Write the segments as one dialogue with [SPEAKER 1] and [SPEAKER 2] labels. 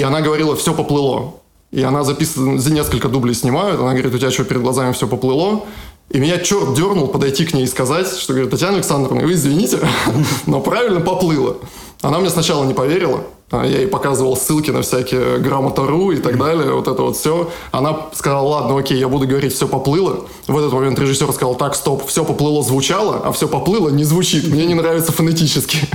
[SPEAKER 1] И она говорила, все поплыло. И она записывает, за несколько дублей снимают, она говорит, у тебя что, перед глазами все поплыло? И меня черт дернул подойти к ней и сказать, что, говорит, Татьяна Александровна, вы извините, но правильно поплыло. Она мне сначала не поверила, а я ей показывал ссылки на всякие грамота.ру и так далее, вот это вот все. Она сказала, ладно, окей, я буду говорить, все поплыло. В этот момент режиссер сказал, так, стоп, все поплыло звучало, а все поплыло не звучит, мне не нравится фонетически.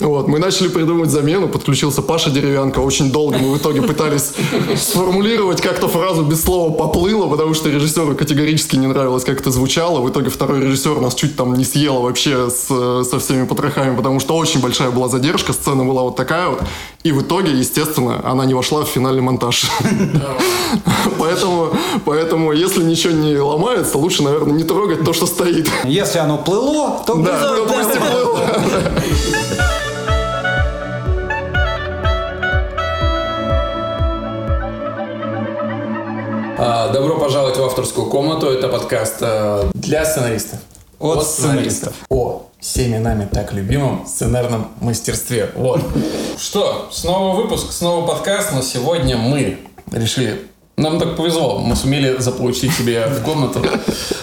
[SPEAKER 1] Вот, мы начали придумывать замену, подключился Паша Деревянко, очень долго мы в итоге пытались сформулировать как-то фразу без слова «поплыло», потому что режиссеру категорически не нравилось, как это звучало. В итоге второй режиссер нас чуть там не съел вообще с, со всеми потрохами, потому что очень большая была задержка, сцена была вот такая вот. И в итоге, естественно, она не вошла в финальный монтаж. Поэтому, поэтому, если ничего не ломается, лучше, наверное, не трогать то, что стоит.
[SPEAKER 2] Если оно плыло, то
[SPEAKER 1] Да, то пусть и плыло.
[SPEAKER 3] А, Добро пожаловать в авторскую комнату. Это подкаст э, для сценаристов.
[SPEAKER 2] От сценаристов.
[SPEAKER 3] О всеми нами так любимом сценарном мастерстве. Вот. Что, снова выпуск, снова подкаст, но сегодня мы решили нам так повезло, мы сумели заполучить себе в комнату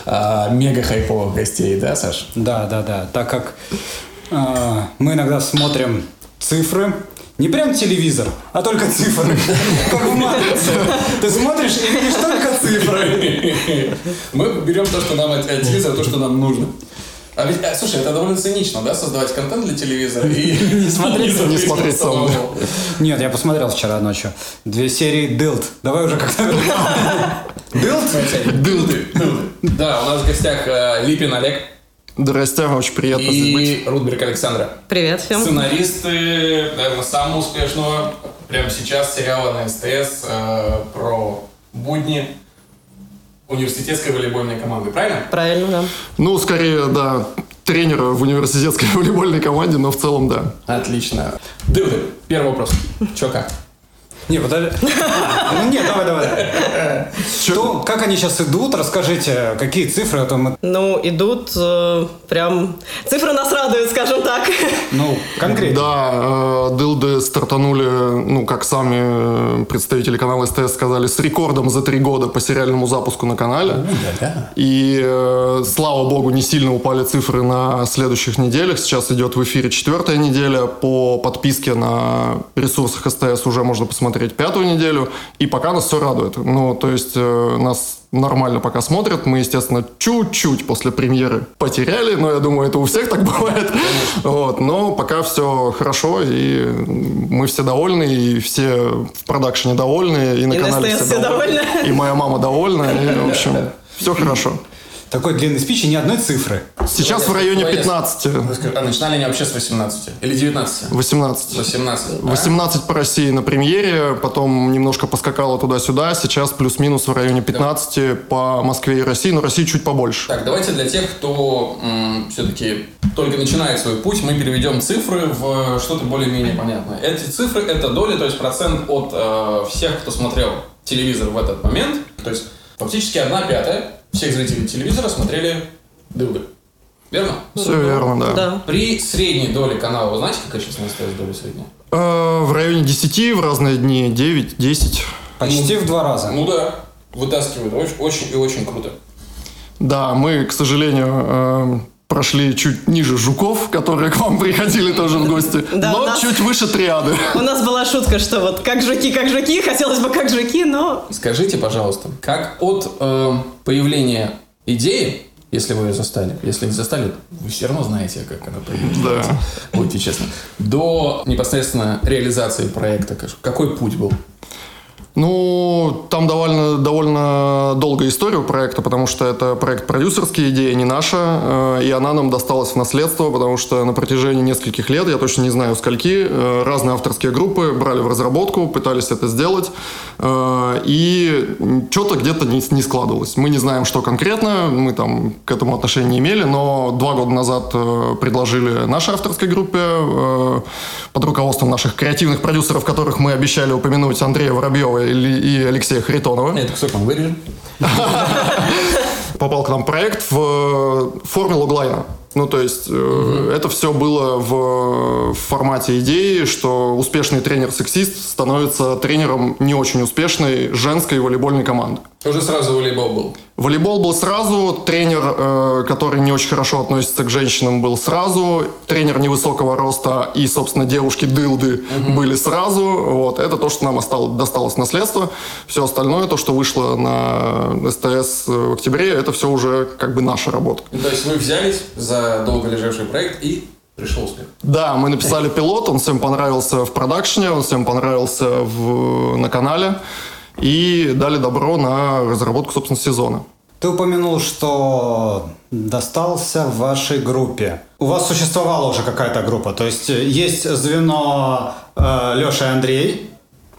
[SPEAKER 3] а, мега хайповых гостей, да, Саш?
[SPEAKER 2] Да, да, да. Так как а, мы иногда смотрим цифры, не прям телевизор, а только цифры. Как в матрице. Ты смотришь и видишь только цифры.
[SPEAKER 3] Мы берем то, что нам от телевизора, то, что нам нужно. А ведь, а, слушай, это довольно цинично, да, создавать контент для телевизора и не смотреть,
[SPEAKER 1] не смотреть самому.
[SPEAKER 2] Нет, я посмотрел вчера ночью. Две серии Дилд. Давай уже как-то...
[SPEAKER 3] Дилд? Дилды. Да, у нас в гостях э, Липин Олег
[SPEAKER 1] Здрасте, очень приятно здесь быть.
[SPEAKER 3] и Рудберг Александра.
[SPEAKER 4] Привет всем.
[SPEAKER 3] Сценаристы, наверное, самого успешного прямо сейчас сериала на СТС э, про будни университетской волейбольной команды, правильно?
[SPEAKER 4] Правильно, да.
[SPEAKER 1] Ну, скорее, да, тренера в университетской волейбольной команде, но в целом, да.
[SPEAKER 3] Отлично. Дылды, первый вопрос. Чё как?
[SPEAKER 2] Не, подожди. А, Ну нет, давай, давай. Что, как они сейчас идут? Расскажите, какие цифры? А то мы,
[SPEAKER 4] Ну, идут э, прям... Цифры нас радуют, скажем так.
[SPEAKER 2] ну, конкретно.
[SPEAKER 1] Да, э, дылды стартанули, ну, как сами э, представители канала СТС сказали, с рекордом за три года по сериальному запуску на канале. И, э, слава богу, не сильно упали цифры на следующих неделях. Сейчас идет в эфире четвертая неделя. По подписке на ресурсах СТС уже можно посмотреть пятую неделю. И пока нас все радует. Ну, то есть, э, нас нормально пока смотрят. Мы, естественно, чуть-чуть после премьеры потеряли, но я думаю, это у всех так бывает. Вот, но пока все хорошо, и мы все довольны, и все в продакшене довольны, и на
[SPEAKER 4] И на
[SPEAKER 1] канале все
[SPEAKER 4] все
[SPEAKER 1] довольны. И моя мама довольна, и, в общем, все хорошо.
[SPEAKER 2] Такой длинный спич и ни одной цифры.
[SPEAKER 1] Сейчас в районе 15,
[SPEAKER 3] А начинали они вообще с 18? Или 19?
[SPEAKER 1] 18.
[SPEAKER 3] 18.
[SPEAKER 1] 18 по России на премьере, потом немножко поскакало туда-сюда, сейчас плюс-минус в районе 15 по Москве и России, но России чуть побольше.
[SPEAKER 3] Так, давайте для тех, кто все-таки только начинает свой путь, мы переведем цифры в что-то более-менее понятное. Эти цифры – это доли, то есть процент от э, всех, кто смотрел телевизор в этот момент. То есть фактически одна пятая всех зрителей телевизора смотрели дылды. Верно?
[SPEAKER 1] Все верно, да.
[SPEAKER 4] Да.
[SPEAKER 3] При средней доле канала, вы знаете, какая сейчас на СТС доля средняя?
[SPEAKER 1] Э, В районе 10 в разные дни, 9-10.
[SPEAKER 2] Почти в два раза.
[SPEAKER 3] Ну да, вытаскивают. Очень, очень и очень круто.
[SPEAKER 1] Да, мы, к сожалению, э, прошли чуть ниже жуков, которые к вам приходили тоже в гости,
[SPEAKER 4] Да,
[SPEAKER 1] но
[SPEAKER 4] нас-
[SPEAKER 1] чуть выше триады.
[SPEAKER 4] У нас была шутка, что вот как жуки, как жуки, хотелось бы как жуки, но
[SPEAKER 3] Скажите, пожалуйста, как от э, появления идеи, если вы ее застали, если не застали, вы все равно знаете, как она появилась.
[SPEAKER 1] Да.
[SPEAKER 3] Будьте честны. До непосредственно реализации проекта, как- какой путь был?
[SPEAKER 1] Ну, там довольно, довольно долгая история у проекта, потому что это проект продюсерский, идея не наша, э, и она нам досталась в наследство, потому что на протяжении нескольких лет, я точно не знаю скольки, э, разные авторские группы брали в разработку, пытались это сделать, э, и что-то где-то не, складывалось. Мы не знаем, что конкретно, мы там к этому отношения не имели, но два года назад предложили нашей авторской группе под руководством наших креативных продюсеров, которых мы обещали упомянуть, Андрея Воробьева и Алексея Харитонова.
[SPEAKER 3] Это кусок мы вырежем.
[SPEAKER 1] Попал к нам проект в форме логлайна. Ну, то есть, э, это все было в, в формате идеи, что успешный тренер-сексист становится тренером не очень успешной женской волейбольной команды.
[SPEAKER 3] Уже сразу волейбол был.
[SPEAKER 1] Волейбол был сразу, тренер, э, который не очень хорошо относится к женщинам, был сразу, тренер невысокого роста и, собственно, девушки-дылды были сразу. Вот. Это то, что нам осталось, досталось наследство. Все остальное, то, что вышло на СТС в октябре, это все уже как бы наша работа.
[SPEAKER 3] То есть вы взялись за долго лежавший проект и пришел успех.
[SPEAKER 1] Да, мы написали пилот, он всем понравился в продакшене, он всем понравился в, на канале. И дали добро на разработку, собственно, сезона.
[SPEAKER 2] Ты упомянул, что достался в вашей группе. У вас существовала уже какая-то группа, то есть есть звено э, Леша и Андрей,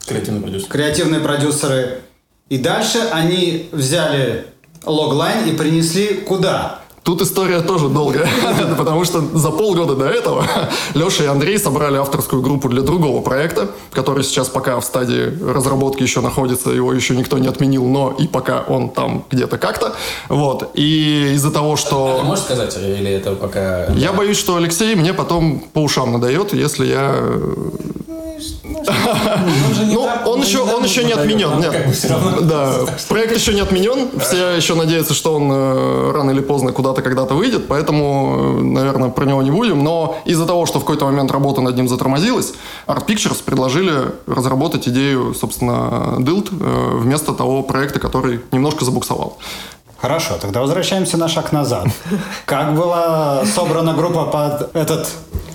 [SPEAKER 3] Креативный продюсер.
[SPEAKER 2] креативные продюсеры, и дальше они взяли логлайн и принесли куда?
[SPEAKER 1] Тут история тоже долгая, потому что за полгода до этого Леша и Андрей собрали авторскую группу для другого проекта, который сейчас пока в стадии разработки еще находится, его еще никто не отменил, но и пока он там где-то как-то. Вот. И из-за того,
[SPEAKER 3] А ты
[SPEAKER 1] что...
[SPEAKER 3] можешь сказать, или это пока...
[SPEAKER 1] Я боюсь, что Алексей мне потом по ушам надает, если я... Ну, он еще, он еще не отменен. Нет. Да, проект еще не отменен. Все еще надеются, что он э, рано или поздно куда-то когда-то выйдет, поэтому, э, наверное, про него не будем. Но из-за того, что в какой-то момент работа над ним затормозилась, Art Pictures предложили разработать идею, собственно, Dild э, вместо того проекта, который немножко забуксовал.
[SPEAKER 2] Хорошо, тогда возвращаемся на шаг назад. Как была собрана группа под этот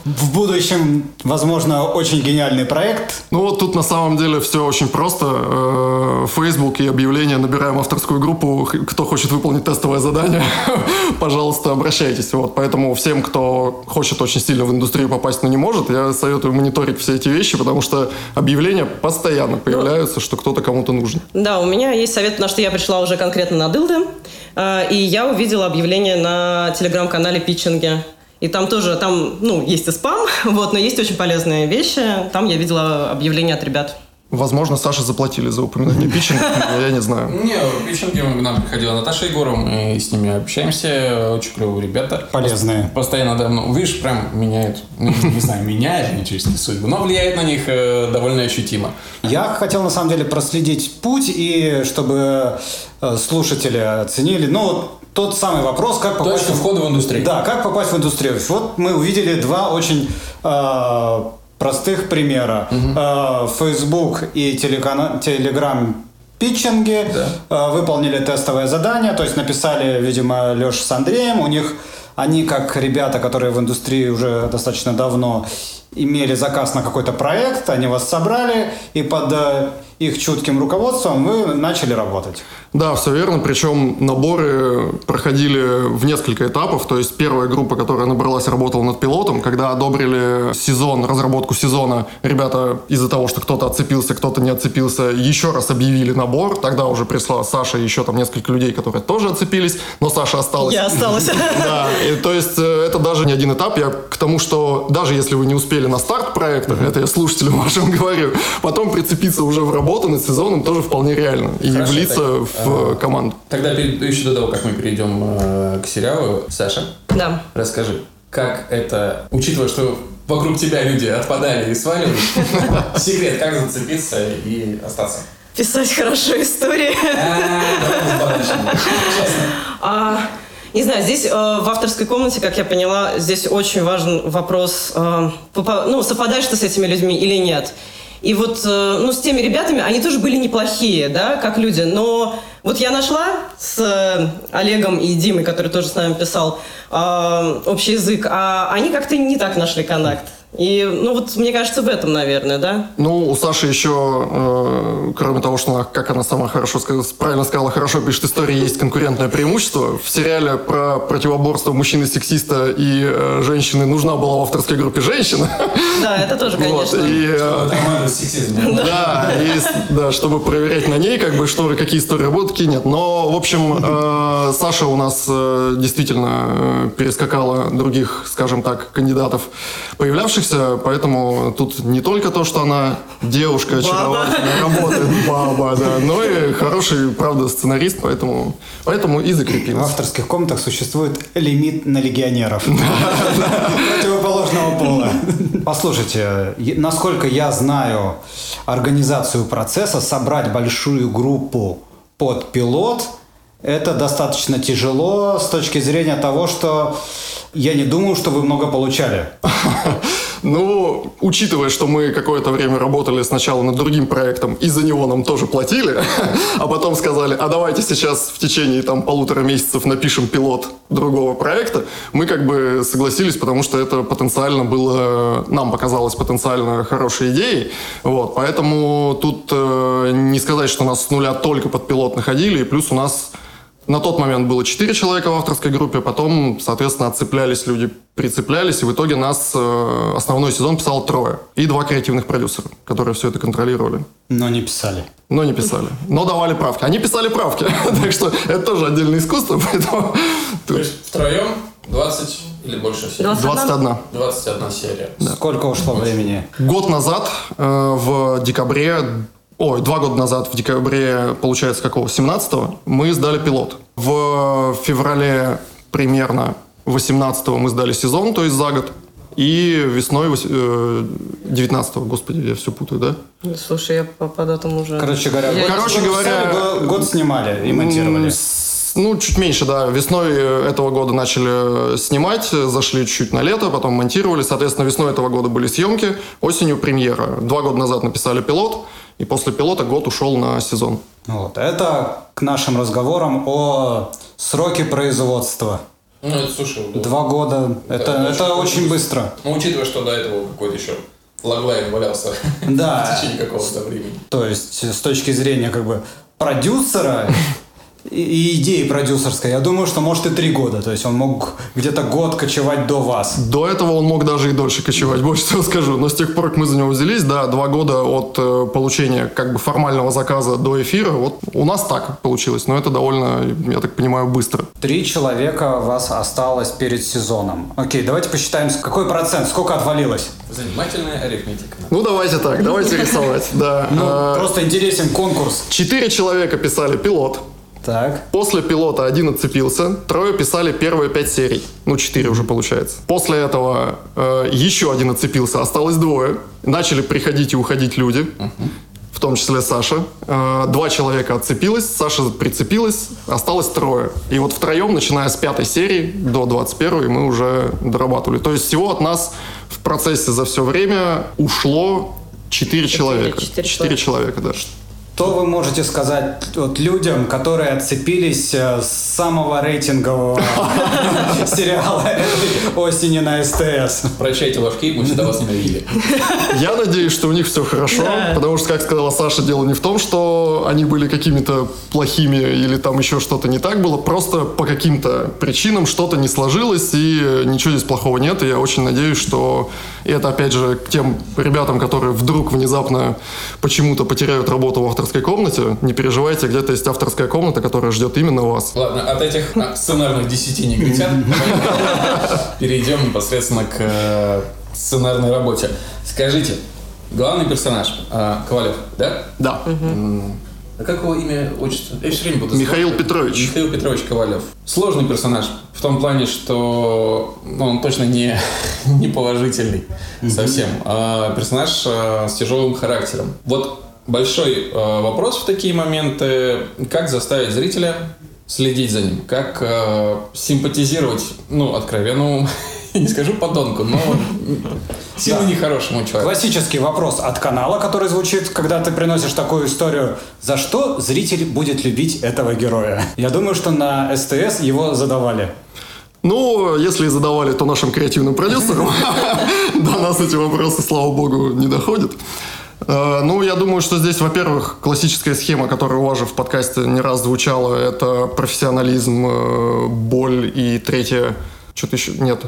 [SPEAKER 2] в будущем, возможно, очень гениальный проект?
[SPEAKER 1] Ну вот тут на самом деле все очень просто. Э, Facebook и объявление «Набираем авторскую группу. Кто хочет выполнить тестовое задание, пожалуйста, обращайтесь». Вот, поэтому всем, кто хочет очень сильно в индустрию попасть, но не может, я советую мониторить все эти вещи, потому что объявления постоянно появляются, что кто-то кому-то нужен.
[SPEAKER 4] Да, у меня есть совет, потому что я пришла уже конкретно на дылды, э, и я увидела объявление на телеграм-канале Питчинги. И там тоже, там, ну, есть и спам, вот, но есть очень полезные вещи. Там я видела объявление от ребят.
[SPEAKER 1] Возможно, Саше заплатили за упоминание питчинга, я не знаю.
[SPEAKER 3] Не, к нам приходила Наташа Егорова, мы с ними общаемся, очень клевые ребята.
[SPEAKER 2] Полезные.
[SPEAKER 3] Постоянно, да, ну, видишь, прям меняют, ну, не знаю, меняет ли чисто судьбу, но влияет на них э, довольно ощутимо.
[SPEAKER 2] Я хотел, на самом деле, проследить путь, и чтобы э, слушатели оценили, ну, тот самый вопрос, как попасть...
[SPEAKER 3] Точка входа в индустрию.
[SPEAKER 2] Да, как попасть в индустрию. Вот мы увидели два очень э, простых примера. Э, Facebook и телекана- Telegram питчинги э, выполнили тестовое задание, то есть написали, видимо, Леша с Андреем. У них они, как ребята, которые в индустрии уже достаточно давно имели заказ на какой-то проект, они вас собрали, и под э, их чутким руководством вы начали работать.
[SPEAKER 1] Да, все верно. Причем наборы проходили в несколько этапов. То есть первая группа, которая набралась, работала над пилотом. Когда одобрили сезон, разработку сезона, ребята из-за того, что кто-то отцепился, кто-то не отцепился, еще раз объявили набор. Тогда уже пришла Саша и еще там несколько людей, которые тоже отцепились, но Саша осталась.
[SPEAKER 4] Я осталась.
[SPEAKER 1] Да, и, то есть э, это даже не один этап. Я к тому, что даже если вы не успели на старт проекта, это я слушателям вашим говорю, потом прицепиться уже в работу над сезоном тоже вполне реально. И
[SPEAKER 3] Хорошо,
[SPEAKER 1] влиться
[SPEAKER 3] так,
[SPEAKER 1] в команду.
[SPEAKER 3] Тогда еще до того, как мы перейдем э, к сериалу, Саша,
[SPEAKER 4] Да.
[SPEAKER 3] расскажи, как это, учитывая, что вокруг тебя люди отпадали и сваливались, секрет, как зацепиться и остаться?
[SPEAKER 4] Писать хорошо истории.
[SPEAKER 3] А.
[SPEAKER 4] А, не знаю, здесь э, в авторской комнате, как я поняла, здесь очень важен вопрос, э, попа- ну, совпадаешь ты с этими людьми или нет. И вот, э, ну, с теми ребятами, они тоже были неплохие, да, как люди, но вот я нашла с э, Олегом и Димой, который тоже с нами писал, э, общий язык, а они как-то не так нашли коннект. И, ну, вот мне кажется, в этом, наверное, да?
[SPEAKER 1] Ну, у Саши еще, э, кроме того, что она, как она сама хорошо сказала, правильно сказала, хорошо пишет истории, есть конкурентное преимущество. В сериале про противоборство мужчины-сексиста и э, женщины нужна была в авторской группе женщина.
[SPEAKER 4] Да, это тоже,
[SPEAKER 1] Вот,
[SPEAKER 4] конечно.
[SPEAKER 1] и, э. Да, и, да, чтобы проверять на ней, как бы, что, какие истории работают, какие нет. Но, в общем, э, Саша у нас э, действительно э, перескакала других, скажем так, кандидатов, появлявшихся. Снимающихся, поэтому тут не только то, что она девушка очаровательная, работает баба, да, но и хороший, правда, сценарист, поэтому, поэтому и
[SPEAKER 2] В
[SPEAKER 1] закрепилась.
[SPEAKER 2] авторских комнатах существует лимит на легионеров. Противоположного пола. Послушайте, насколько я знаю организацию процесса, собрать большую группу под пилот, это достаточно тяжело с точки зрения того, что я не думаю, что вы много получали.
[SPEAKER 1] Ну, учитывая, что мы какое-то время работали сначала над другим проектом, и за него нам тоже платили, а потом сказали, а давайте сейчас в течение там полутора месяцев напишем пилот другого проекта, мы как бы согласились, потому что это потенциально было, нам показалось потенциально хорошей идеей, вот, поэтому тут э, не сказать, что нас с нуля только под пилот находили, и плюс у нас на тот момент было 4 человека в авторской группе, потом, соответственно, отцеплялись люди, прицеплялись, и в итоге нас э, основной сезон писал трое. И два креативных продюсера, которые все это контролировали.
[SPEAKER 2] Но не писали.
[SPEAKER 1] Но не писали. Но давали правки. Они писали правки. так что это тоже отдельное искусство, поэтому...
[SPEAKER 3] То есть втроем 20 или больше серий?
[SPEAKER 1] 21.
[SPEAKER 3] 21 серия.
[SPEAKER 2] Сколько ушло времени?
[SPEAKER 1] Год назад, э, в декабре, ой, два года назад, в декабре, получается, какого, 17-го, мы сдали пилот. В феврале примерно 18-го мы сдали сезон, то есть за год. И весной вось- э, 19-го, господи, я все путаю, да?
[SPEAKER 4] Слушай, я по, по датам уже...
[SPEAKER 2] Короче говоря,
[SPEAKER 4] Я-
[SPEAKER 2] год-
[SPEAKER 1] Короче
[SPEAKER 2] год
[SPEAKER 1] говоря,
[SPEAKER 2] писали, го- год снимали и монтировали.
[SPEAKER 1] С- Ну, чуть меньше, да. Весной э, этого года начали э, снимать, зашли чуть на лето, потом монтировали. Соответственно, весной этого года были съемки, осенью премьера. Два года назад написали пилот, и после пилота год ушел на сезон.
[SPEAKER 2] Вот. Это к нашим разговорам о сроке производства.
[SPEAKER 3] Ну, это, слушай, удобно.
[SPEAKER 2] Два года. Это,
[SPEAKER 3] очень
[SPEAKER 2] это очень быстро.
[SPEAKER 3] Ну, учитывая, что до этого какой-то еще логлайн валялся
[SPEAKER 2] Да.
[SPEAKER 3] в течение какого-то времени.
[SPEAKER 2] То есть, с точки зрения как бы продюсера и, идеи продюсерской, я думаю, что может и три года. То есть он мог где-то год кочевать до вас.
[SPEAKER 1] До этого он мог даже и дольше кочевать, больше всего скажу. Но с тех пор, как мы за него взялись, да, два года от э, получения как бы формального заказа до эфира, вот у нас так получилось. Но это довольно, я так понимаю, быстро.
[SPEAKER 2] Три человека у вас осталось перед сезоном. Окей, давайте посчитаем, какой процент, сколько отвалилось.
[SPEAKER 3] Занимательная арифметика.
[SPEAKER 1] Ну, давайте так, давайте рисовать, да.
[SPEAKER 2] Ну,
[SPEAKER 1] Э,
[SPEAKER 2] просто интересен конкурс.
[SPEAKER 1] Четыре человека писали пилот.
[SPEAKER 2] Так.
[SPEAKER 1] После пилота один отцепился, трое писали первые пять серий. Ну, четыре уже получается. После этого э, еще один отцепился, осталось двое. Начали приходить и уходить люди, в том числе Саша. Э, два человека отцепилось, Саша прицепилась, осталось трое. И вот втроем, начиная с пятой серии до 21 мы уже дорабатывали. То есть всего от нас в процессе за все время ушло четыре человека.
[SPEAKER 4] четыре
[SPEAKER 1] Четыре человека, да.
[SPEAKER 2] Что вы можете сказать вот людям, которые отцепились э, с самого рейтингового сериала осени на СТС?
[SPEAKER 3] Прощайте ложки, мы всегда вас ненавидели.
[SPEAKER 1] Я надеюсь, что у них все хорошо, потому что, как сказала Саша, дело не в том, что они были какими-то плохими или там еще что-то не так было, просто по каким-то причинам что-то не сложилось, и ничего здесь плохого нет, и я очень надеюсь, что это, опять же, к тем ребятам, которые вдруг внезапно почему-то потеряют работу в авторской комнате, не переживайте, где-то есть авторская комната, которая ждет именно вас.
[SPEAKER 3] Ладно, от этих а, сценарных десяти негритят перейдем непосредственно к э, сценарной работе. Скажите, главный персонаж э, Ковалев, да?
[SPEAKER 1] Да.
[SPEAKER 3] А как его имя, отчество? Я все время буду
[SPEAKER 1] Михаил. Петрович.
[SPEAKER 3] Михаил Петрович Ковалев. Сложный персонаж в том плане, что ну, он точно не, не положительный совсем. А персонаж э, с тяжелым характером. Вот большой э, вопрос в такие моменты, как заставить зрителя следить за ним, как э, симпатизировать, ну, откровенному, не скажу подонку, но сильно
[SPEAKER 2] Да.
[SPEAKER 3] нехорошему человеку.
[SPEAKER 2] Классический вопрос от канала, который звучит, когда ты приносишь такую историю. За что зритель будет любить этого героя? Я думаю, что на СТС его задавали.
[SPEAKER 1] Ну, если и задавали, то нашим креативным продюсерам. До нас эти вопросы, слава богу, не доходят. Э, Ну, я думаю, что здесь, во-первых, классическая схема, которая у вас же в подкасте не раз звучала, это профессионализм, э, боль и третье, что-то еще, нет,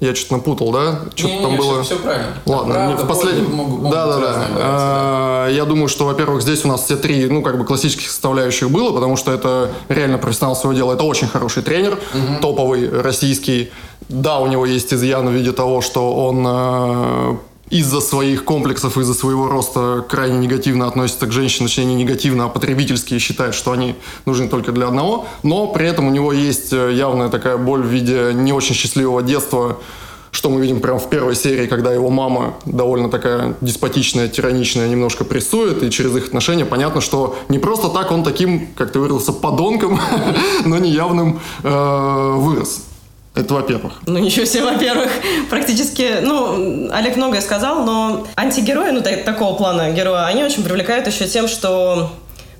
[SPEAKER 1] Я что-то напутал, да? Что-то там было...
[SPEAKER 3] Все, правильно.
[SPEAKER 1] Ладно,
[SPEAKER 3] Правда,
[SPEAKER 1] в последнем...
[SPEAKER 3] боль могут- могут
[SPEAKER 1] да, да,
[SPEAKER 3] разные
[SPEAKER 1] да. А, Я думаю, что, во-первых, здесь у нас все три, ну, как бы классических составляющих было, потому что это реально профессионал своего дела. Это очень хороший тренер, топовый, российский. Да, у него есть изъян в виде того, что он э, из-за своих комплексов, из-за своего роста крайне негативно относится к женщинам, точнее не негативно, а потребительски считает, что они нужны только для одного. Но при этом у него есть э, явная такая боль в виде не очень счастливого детства, что мы видим прямо в первой серии, когда его мама довольно такая деспотичная, тираничная, немножко прессует, и через их отношения понятно, что не просто так он таким, как ты выразился, подонком, но неявным э, вырос. Это во-первых.
[SPEAKER 4] Ну, ничего себе, во-первых, практически, ну, Олег многое сказал, но антигерои, ну, та- такого плана героя, они очень привлекают еще тем, что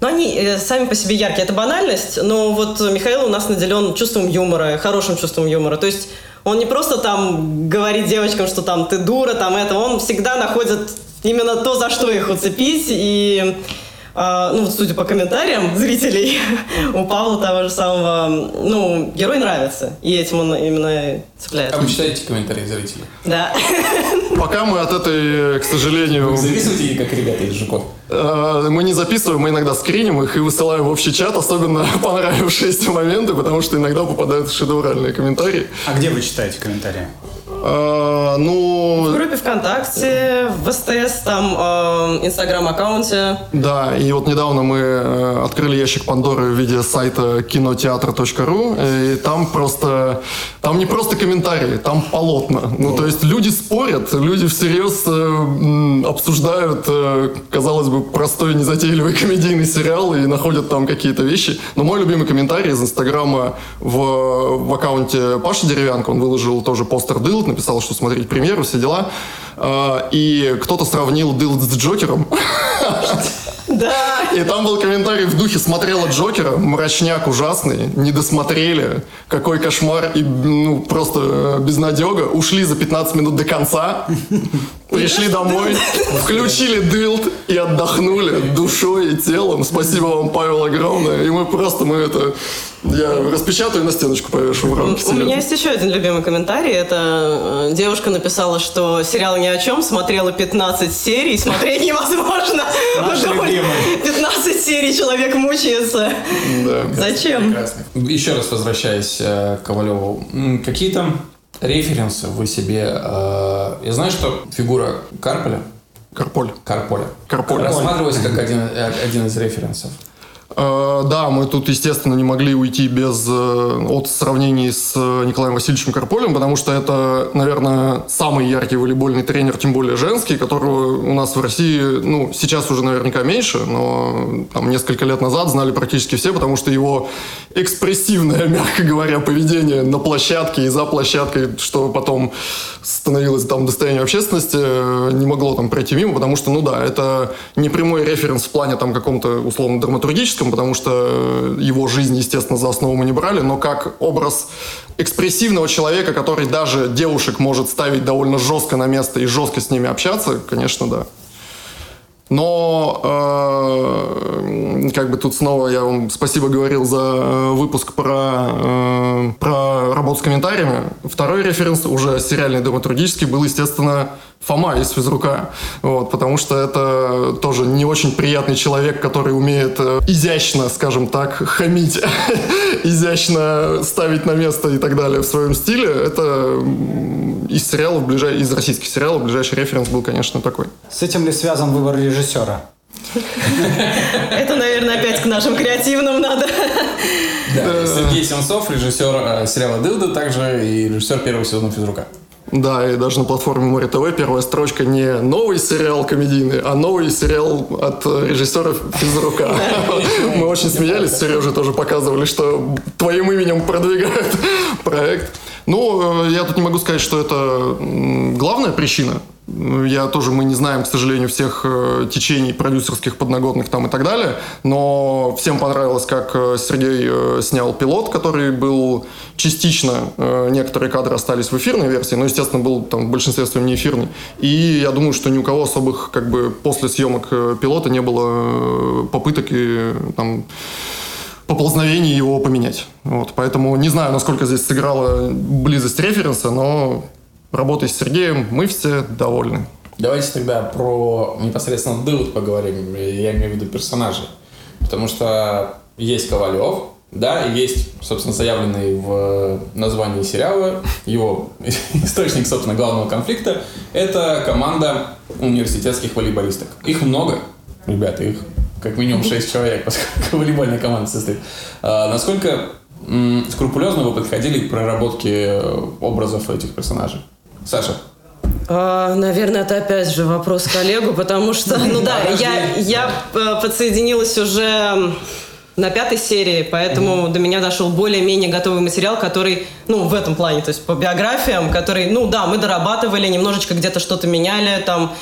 [SPEAKER 4] ну, они э, сами по себе яркие. Это банальность, но вот Михаил у нас наделен чувством юмора, хорошим чувством юмора. То есть он не просто там говорит девочкам, что там ты дура, там это, он всегда находит именно то, за что их уцепить, и ну, вот судя по комментариям зрителей, у Павла того же самого, ну, герой нравится. И этим он именно и цепляет.
[SPEAKER 3] А вы читаете комментарии зрителей?
[SPEAKER 4] Да.
[SPEAKER 1] Пока мы от этой, к сожалению,
[SPEAKER 3] Записывайте, как ребята из Жуков.
[SPEAKER 1] Э, мы не записываем, мы иногда скриним их и высылаем в общий чат, особенно понравившиеся моменты, потому что иногда попадают шедевральные комментарии.
[SPEAKER 2] А где вы читаете комментарии?
[SPEAKER 1] Э,
[SPEAKER 4] В
[SPEAKER 1] ну,
[SPEAKER 4] группе ВКонтакте, в СТС, там, э, Инстаграм-аккаунте.
[SPEAKER 1] Да, и вот недавно мы э, открыли ящик Пандоры в виде сайта кинотеатр.ру, и там просто, там не просто комментарии, там полотна. Ну, то есть люди спорят, люди всерьез э, обсуждают, э, казалось бы, простой, незатейливый комедийный сериал и находят там какие-то вещи. Но мой любимый комментарий из Инстаграма в, в аккаунте Паши Деревянко, он выложил тоже постер Дылд, написал, что смотреть премьеру, все дела. Э, И кто-то сравнил Дылд с Джокером.
[SPEAKER 4] Да.
[SPEAKER 1] И там был комментарий в духе «Смотрела Джокера, мрачняк ужасный, не досмотрели, какой кошмар и ну, просто э, безнадега, ушли за 15 минут до конца, пришли домой, включили дылд и отдохнули душой и телом. Спасибо вам, Павел, огромное. И мы просто, мы это... Я распечатаю и на стеночку повешу в рамке.
[SPEAKER 4] У меня есть еще один любимый комментарий. Это э, девушка написала, что сериал ни о чем, смотрела 15 серий, смотреть невозможно.
[SPEAKER 2] Наши
[SPEAKER 4] Потому-
[SPEAKER 2] любимые.
[SPEAKER 4] 15 серий человек мучается.
[SPEAKER 1] Да.
[SPEAKER 4] Зачем?
[SPEAKER 3] Еще раз возвращаясь э, к Ковалеву. М, Какие-то референсы вы себе... э, Я знаю, что фигура Карполя,
[SPEAKER 1] Карполь.
[SPEAKER 3] Карполя,
[SPEAKER 1] Карполя.
[SPEAKER 3] рассматривается как один, э, один из референсов.
[SPEAKER 1] Э, Да, мы тут, естественно, не могли уйти без э, от сравнений с э, Николаем Васильевичем Карполем, потому что это, наверное, самый яркий волейбольный тренер, тем более женский, которого у нас в России, ну, сейчас уже наверняка меньше, но там несколько лет назад знали практически все, потому что его экспрессивное, мягко говоря, поведение на площадке и за площадкой, что потом становилось там достоянием общественности, не могло там пройти мимо, потому что, ну да, это не прямой референс в плане там каком-то условно драматургическом, потому что э, его жизнь, естественно, за основу мы не брали, но как образ экспрессивного человека, который даже девушек может ставить довольно жестко на место и жестко с ними общаться, конечно, да. Но э, как бы тут снова я вам спасибо говорил за э, выпуск про, э, про работу с комментариями. Второй референс уже сериальный драматургический был, естественно, Фома из физрука. Вот, потому что это тоже не очень приятный человек, который умеет э, изящно, скажем так, хамить, изящно ставить на место и так далее в своем стиле. Это из сериалов, ближай- из российских сериалов ближайший референс был, конечно, такой.
[SPEAKER 2] С этим ли связан выбор режиссера?
[SPEAKER 4] Это, наверное, опять к нашим креативным надо.
[SPEAKER 3] Да, Сергей Сенцов, режиссер э, сериала «Дылда», также и режиссер первого сезона «Физрука».
[SPEAKER 1] Да, и даже на платформе Море ТВ первая строчка не новый сериал комедийный, а новый сериал от режиссера Физрука. Мы очень смеялись, Сереже тоже показывали, что твоим именем продвигают проект. Ну, э, я тут не могу сказать, что это главная причина. Я тоже, мы не знаем, к сожалению, всех э, течений продюсерских, подноготных там и так далее, но всем понравилось, как э, Сергей э, снял пилот, который был частично, некоторые кадры остались в эфирной версии, но, естественно, был там в большинстве своем не эфирный. И я думаю, что ни у кого особых, как бы, после съемок пилота не было попыток и там поползновений его поменять. Вот, поэтому не знаю, насколько здесь сыграла близость референса, но работой с Сергеем мы все довольны.
[SPEAKER 3] Давайте тогда про непосредственно Дылд поговорим, я имею в виду персонажей. Потому что есть Ковалев, да, и есть, собственно, заявленный в названии сериала его источник, собственно, главного конфликта. Это команда университетских волейболисток. Их много, ребята, их как минимум 6 человек, поскольку волейбольная команда состоит. А, насколько скрупулезно вы подходили к проработке образов этих персонажей? Саша?
[SPEAKER 4] А, наверное, это опять же вопрос коллегу, потому что, ну да, я, я э, подсоединилась уже на пятой серии, поэтому mm-hmm. до меня дошел более-менее готовый материал, который, ну, в этом плане, то есть по биографиям, который, ну да, мы дорабатывали, немножечко где-то что-то меняли, там,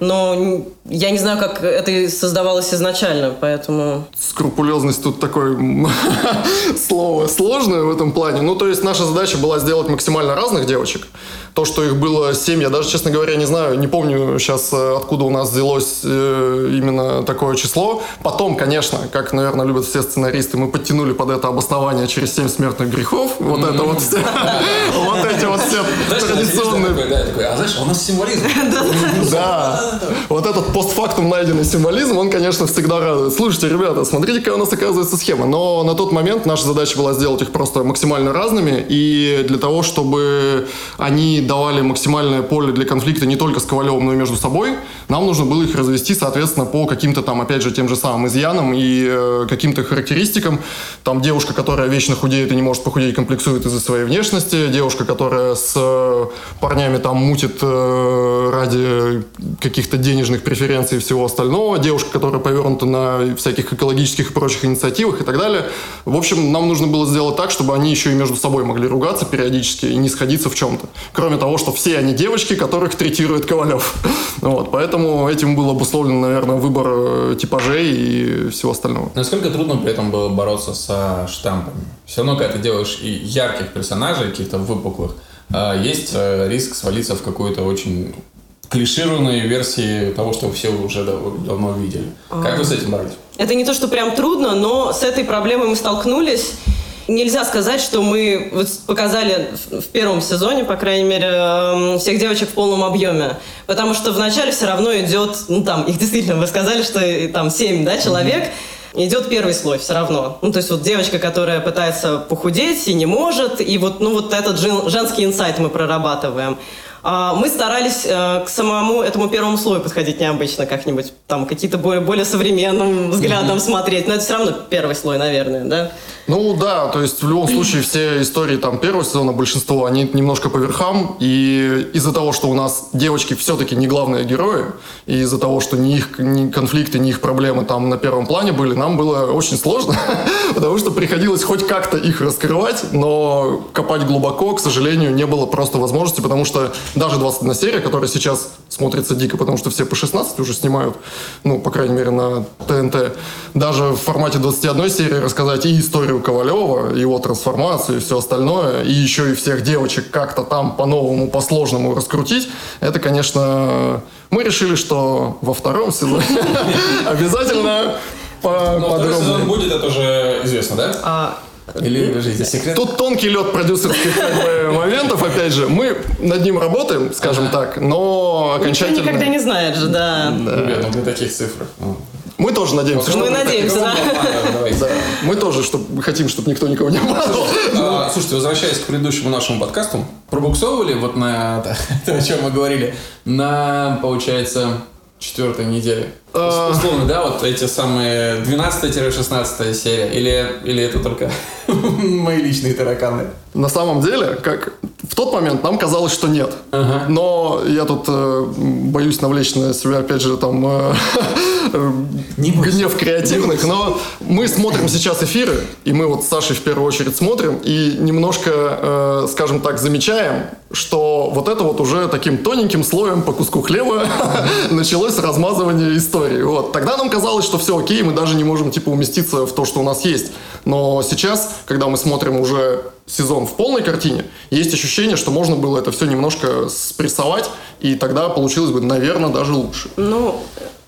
[SPEAKER 4] но я не знаю, как это создавалось изначально, поэтому...
[SPEAKER 1] Скрупулезность тут такое слово сложное в этом плане. Ну, то есть наша задача была сделать максимально разных девочек. То, что их было семь, я даже, честно говоря, не знаю, не помню сейчас, э, откуда у нас взялось э, именно такое число. Потом, конечно, как, наверное, любят все сценаристы, мы подтянули под это обоснование через семь смертных грехов. Вот это вот все. Вот эти вот все традиционные...
[SPEAKER 3] А знаешь, у нас символизм.
[SPEAKER 1] Да. Вот этот постфактум найденный символизм, он, конечно, всегда радует. Слушайте, ребята, смотрите, какая у нас оказывается схема. Но на тот момент наша задача была сделать их просто максимально разными. И для того, чтобы они давали максимальное поле для конфликта не только с Ковалевым, но и между собой, нам нужно было их развести, соответственно, по каким-то там, опять же, тем же самым изъянам и э, каким-то характеристикам. Там девушка, которая вечно худеет и не может похудеть, комплексует из-за своей внешности. Девушка, которая с э, парнями там мутит э, ради каких-то денежных преференций и всего остального. Девушка, которая повернута на всяких экологических и прочих инициативах и так далее. В общем, нам нужно было сделать так, чтобы они еще и между собой могли ругаться периодически и не сходиться в чем-то. Кроме того, что все они девочки, которых третирует Ковалев. Вот, поэтому этим был обусловлен, наверное, выбор э, типажей и всего остального.
[SPEAKER 3] Насколько трудно при этом было бороться со штампами? Все равно, когда ты делаешь и ярких персонажей, каких-то выпуклых, э, есть э, риск свалиться в какую-то очень клишированные версии того, что все уже давно видели. Как вы с этим боролись?
[SPEAKER 4] Это не то, что прям трудно, но с этой проблемой мы столкнулись нельзя сказать, что мы показали в первом сезоне, по крайней мере, эм, всех девочек в полном объеме. Потому что вначале все равно идет, ну там, их действительно, вы сказали, что там 7 да, человек, mm-hmm. идет первый слой все равно. Ну, то есть вот девочка, которая пытается похудеть и не может, и вот, ну, вот этот женский инсайт мы прорабатываем. А, мы старались э, к самому этому первому слою подходить необычно как-нибудь, там какие-то более, более современным взглядом mm-hmm. смотреть, но это все равно первый слой, наверное, да?
[SPEAKER 1] Ну да, то есть в любом случае все истории там первого сезона, большинство, они немножко по верхам, и из-за того, что у нас девочки все-таки не главные герои, и из-за того, что ни их ни конфликты, ни их проблемы там на первом плане были, нам было очень сложно, потому что приходилось хоть как-то их раскрывать, но копать глубоко, к сожалению, не было просто возможности, потому что даже 21 серия, которая сейчас смотрится дико, потому что все по 16 уже снимают, ну, по крайней мере, на ТНТ, даже в формате 21 серии рассказать и историю Ковалева, его трансформацию и все остальное, и еще и всех девочек как-то там по-новому, по-сложному раскрутить, это, конечно, мы решили, что во втором сезоне обязательно
[SPEAKER 3] подробнее. сезон будет, это уже известно, да? А, или
[SPEAKER 1] держите секрет? Тут тонкий лед продюсерских моментов, опять же. Мы над ним работаем, скажем так, но окончательно...
[SPEAKER 4] Никто никогда не знает же, да.
[SPEAKER 3] Ребят, ну для таких цифр.
[SPEAKER 1] Мы тоже надеемся,
[SPEAKER 4] что... Мы надеемся, да.
[SPEAKER 1] да. Мы тоже чтобы, хотим, чтобы никто никого не обманул.
[SPEAKER 3] А, слушайте, возвращаясь к предыдущему нашему подкасту, пробуксовывали вот на то, о чем мы говорили, на, получается, четвертой неделе? А. Условно, да, вот эти самые 12-16 серия, или, или это только мои личные тараканы?
[SPEAKER 1] На самом деле, как в тот момент нам казалось, что нет. Ага. Но я тут э, боюсь навлечь на себя, опять же, там э, Не гнев креативных. Но мы смотрим сейчас эфиры, и мы вот с Сашей в первую очередь смотрим, и немножко, э, скажем так, замечаем, что вот это вот уже таким тоненьким слоем по куску хлеба началось размазывание истории. Вот. Тогда нам казалось, что все окей, мы даже не можем типа уместиться в то, что у нас есть. Но сейчас, когда мы смотрим уже сезон в полной картине, есть ощущение, что можно было это все немножко спрессовать, и тогда получилось бы, наверное, даже лучше.
[SPEAKER 4] Ну,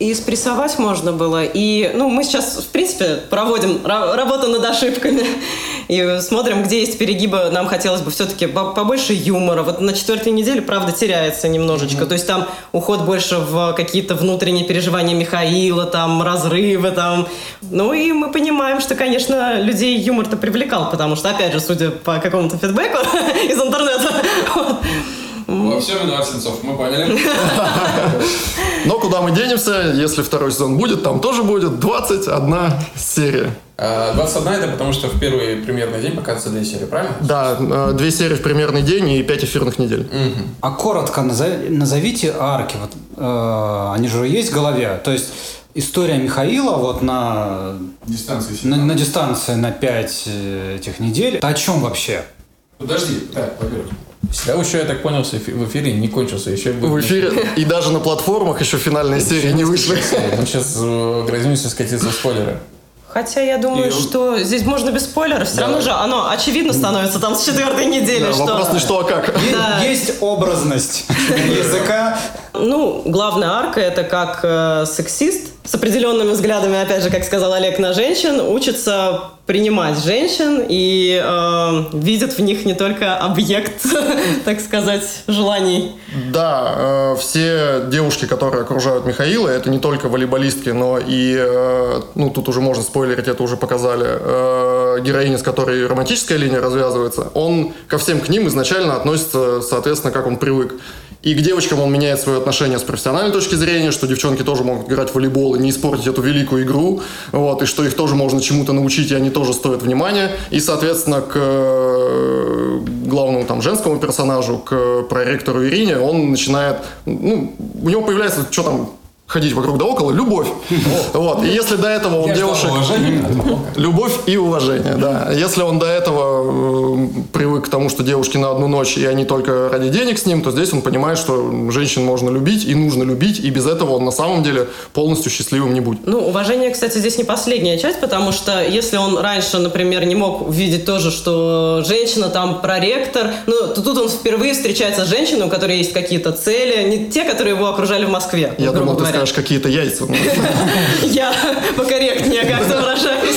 [SPEAKER 4] и спрессовать можно было. И, ну, мы сейчас, в принципе, проводим ра- работу над ошибками и смотрим, где есть перегибы. Нам хотелось бы все-таки побольше юмора. Вот на четвертой неделе, правда, теряется немножечко. Mm-hmm. То есть там уход больше в какие-то внутренние переживания Михаила, там, разрывы, там. Ну, и мы понимаем, что, конечно, людей юмор-то привлекал, потому что, опять же, судя по какому-то фидбэку из интернета,
[SPEAKER 3] во всем Эдуард Сенцов, мы поняли.
[SPEAKER 1] Но куда мы денемся, если второй сезон будет, там тоже будет 21 серия.
[SPEAKER 3] 21 а, это потому, что в первый премьерный день показываются две серии, правильно?
[SPEAKER 1] Да, э, две серии в премьерный день и пять эфирных недель.
[SPEAKER 2] Угу. А коротко назовите арки. Вот, э, они же есть в голове. То есть история Михаила вот на
[SPEAKER 3] дистанции,
[SPEAKER 2] на, на дистанции на пять э, этих недель. Это о чем вообще?
[SPEAKER 3] Подожди, так, во-первых, Сериал еще, я так понял, в эфире не кончился. Еще
[SPEAKER 1] в эфире и даже на платформах еще финальная серия не вышла.
[SPEAKER 3] Мы сейчас грозимся скатиться в спойлеры.
[SPEAKER 4] Хотя я думаю, и... что здесь можно без спойлеров. Все да. равно же оно очевидно становится там с четвертой недели. Да,
[SPEAKER 1] что... Вопрос не что, а как.
[SPEAKER 2] Да. Есть образность языка.
[SPEAKER 4] Ну, главная арка это как э, сексист с определенными взглядами, опять же, как сказал Олег, на женщин, учится принимать женщин и э, видит в них не только объект, так сказать, желаний.
[SPEAKER 1] Да, э, все девушки, которые окружают Михаила, это не только волейболистки, но и, э, ну, тут уже можно спойлерить, это уже показали, э, героини, с которой романтическая линия развязывается, он ко всем к ним изначально относится, соответственно, как он привык. И к девочкам он меняет свое отношение с профессиональной точки зрения, что девчонки тоже могут играть в волейбол и не испортить эту великую игру, вот, и что их тоже можно чему-то научить, и они тоже стоят внимания. И, соответственно, к э, главному там женскому персонажу, к проректору Ирине, он начинает, ну, у него появляется, что там, ходить вокруг да около, любовь. Вот. И если до этого он девушек... Любовь и уважение, да. Если он до этого э, привык к тому, что девушки на одну ночь, и они только ради денег с ним, то здесь он понимает, что женщин можно любить и нужно любить, и без этого он на самом деле полностью счастливым не будет.
[SPEAKER 4] Ну, уважение, кстати, здесь не последняя часть, потому что если он раньше, например, не мог увидеть тоже, что женщина там проректор, ну, то тут он впервые встречается с женщиной, у которой есть какие-то цели, не те, которые его окружали в Москве.
[SPEAKER 1] Я думал, ты скажешь какие-то яйца.
[SPEAKER 4] Я покорректнее как-то выражаюсь.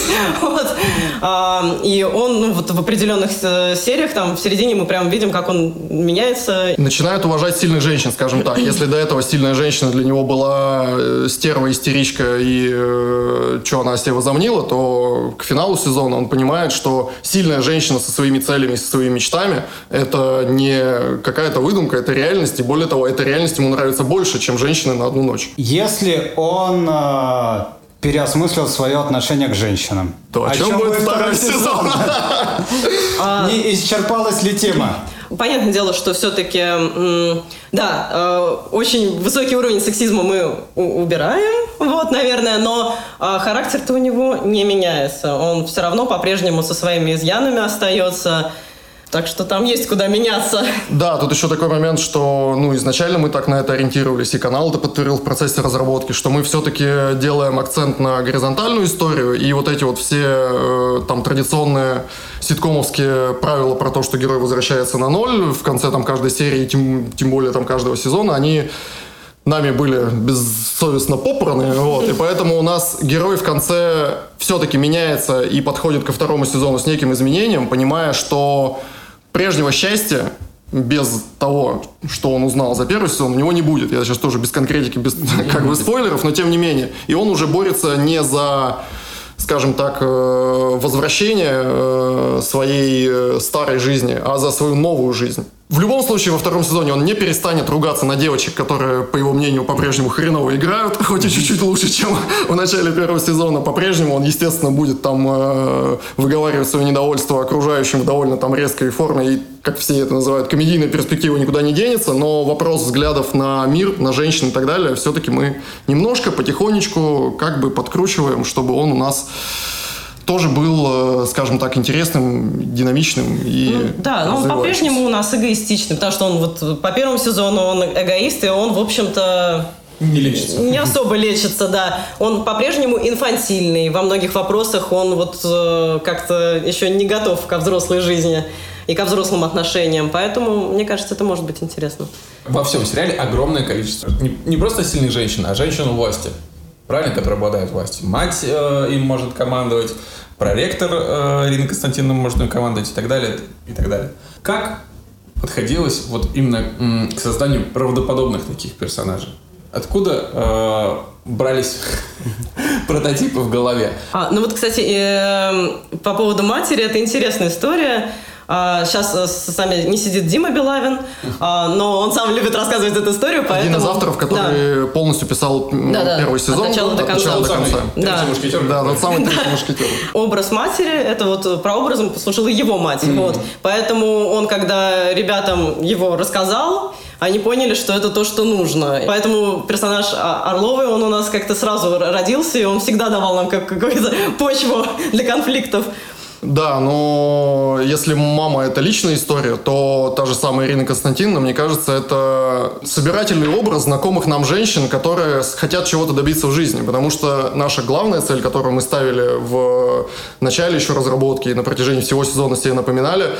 [SPEAKER 4] А, и он ну, вот в определенных э, сериях, там в середине мы прям видим, как он меняется.
[SPEAKER 1] Начинает уважать сильных женщин, скажем так. Если до этого сильная женщина для него была э, стерва, истеричка и э, что она себе возомнила, то к финалу сезона он понимает, что сильная женщина со своими целями, со своими мечтами – это не какая-то выдумка, это реальность. И более того, эта реальность ему нравится больше, чем женщины на одну ночь.
[SPEAKER 2] Если он э, переосмыслил свое отношение к женщинам.
[SPEAKER 1] То о, о чем, чем будет второй сезон?
[SPEAKER 2] А, Не исчерпалась ли тема?
[SPEAKER 4] Понятное дело, что все-таки, да, э, очень высокий уровень сексизма мы убираем, вот, наверное, но э, характер-то у него не меняется. Он все равно по-прежнему со своими изъянами остается. Так что там есть куда меняться.
[SPEAKER 1] Да, тут еще такой момент, что ну, изначально мы так на это ориентировались, и канал это подтвердил в процессе разработки, что мы все-таки делаем акцент на горизонтальную историю, и вот эти вот все э, там традиционные ситкомовские правила про то, что герой возвращается на ноль в конце там каждой серии, тем, тем более там каждого сезона, они нами были бессовестно попраны, вот, и поэтому у нас герой в конце все-таки меняется и подходит ко второму сезону с неким изменением, понимая, что прежнего счастья без того, что он узнал за первый сезон, у него не будет. Я сейчас тоже без конкретики, без как бы спойлеров, но тем не менее. И он уже борется не за скажем так, э, возвращение э, своей э, старой жизни, а за свою новую жизнь. В любом случае, во втором сезоне он не перестанет ругаться на девочек, которые, по его мнению, по-прежнему хреново играют, хоть и чуть-чуть лучше, чем в начале первого сезона. По-прежнему он, естественно, будет там э, выговаривать свое недовольство окружающим в довольно там резкой форме, и, как все это называют, комедийная перспектива никуда не денется, но вопрос взглядов на мир, на женщин и так далее, все-таки мы немножко, потихонечку как бы подкручиваем, чтобы он у нас тоже был, э, скажем так, интересным, динамичным и
[SPEAKER 4] ну, Да, но он по-прежнему у нас эгоистичный, потому что он вот по первому сезону он эгоист, и он, в общем-то,
[SPEAKER 3] не лечится.
[SPEAKER 4] Не особо лечится, да. Он по-прежнему инфантильный. Во многих вопросах он вот э, как-то еще не готов ко взрослой жизни и ко взрослым отношениям. Поэтому, мне кажется, это может быть интересно.
[SPEAKER 3] Во всем сериале огромное количество. Не, не просто сильных женщин, а женщин у власти. Правильно, которые обладают властью. Мать э, им может командовать, проректор э, Ирина Константиновна может им командовать и так далее, и так далее. Как подходилось вот именно м, к созданию правдоподобных таких персонажей? Откуда э, брались прототипы в голове?
[SPEAKER 4] А, ну вот, кстати, э, по поводу матери, это интересная история. А, сейчас э, с нами не сидит Дима Белавин, а, но он сам любит рассказывать эту историю, поэтому...
[SPEAKER 1] Один из авторов,
[SPEAKER 4] Да.
[SPEAKER 1] который полностью писал
[SPEAKER 4] Да, да.
[SPEAKER 1] первый сезон.
[SPEAKER 4] От начала до конца.
[SPEAKER 1] начала до конца.
[SPEAKER 3] третий
[SPEAKER 4] Да.
[SPEAKER 3] мушкетер.
[SPEAKER 1] Да, тот самый третий мушкетер.
[SPEAKER 4] Образ матери, это вот э, прообразом послужила его мать. Вот. Поэтому он, когда ребятам его рассказал, они поняли, что это то, что нужно. Поэтому персонаж А- Орловой, он у нас как-то сразу родился, и он всегда давал нам как- какую-то почву для конфликтов.
[SPEAKER 1] Да, но если мама это личная история, то та же самая Ирина Константиновна, мне кажется, это собирательный образ знакомых нам женщин, которые хотят чего-то добиться в жизни. Потому что наша главная цель, которую мы ставили в начале еще разработки и на протяжении всего сезона себе напоминали,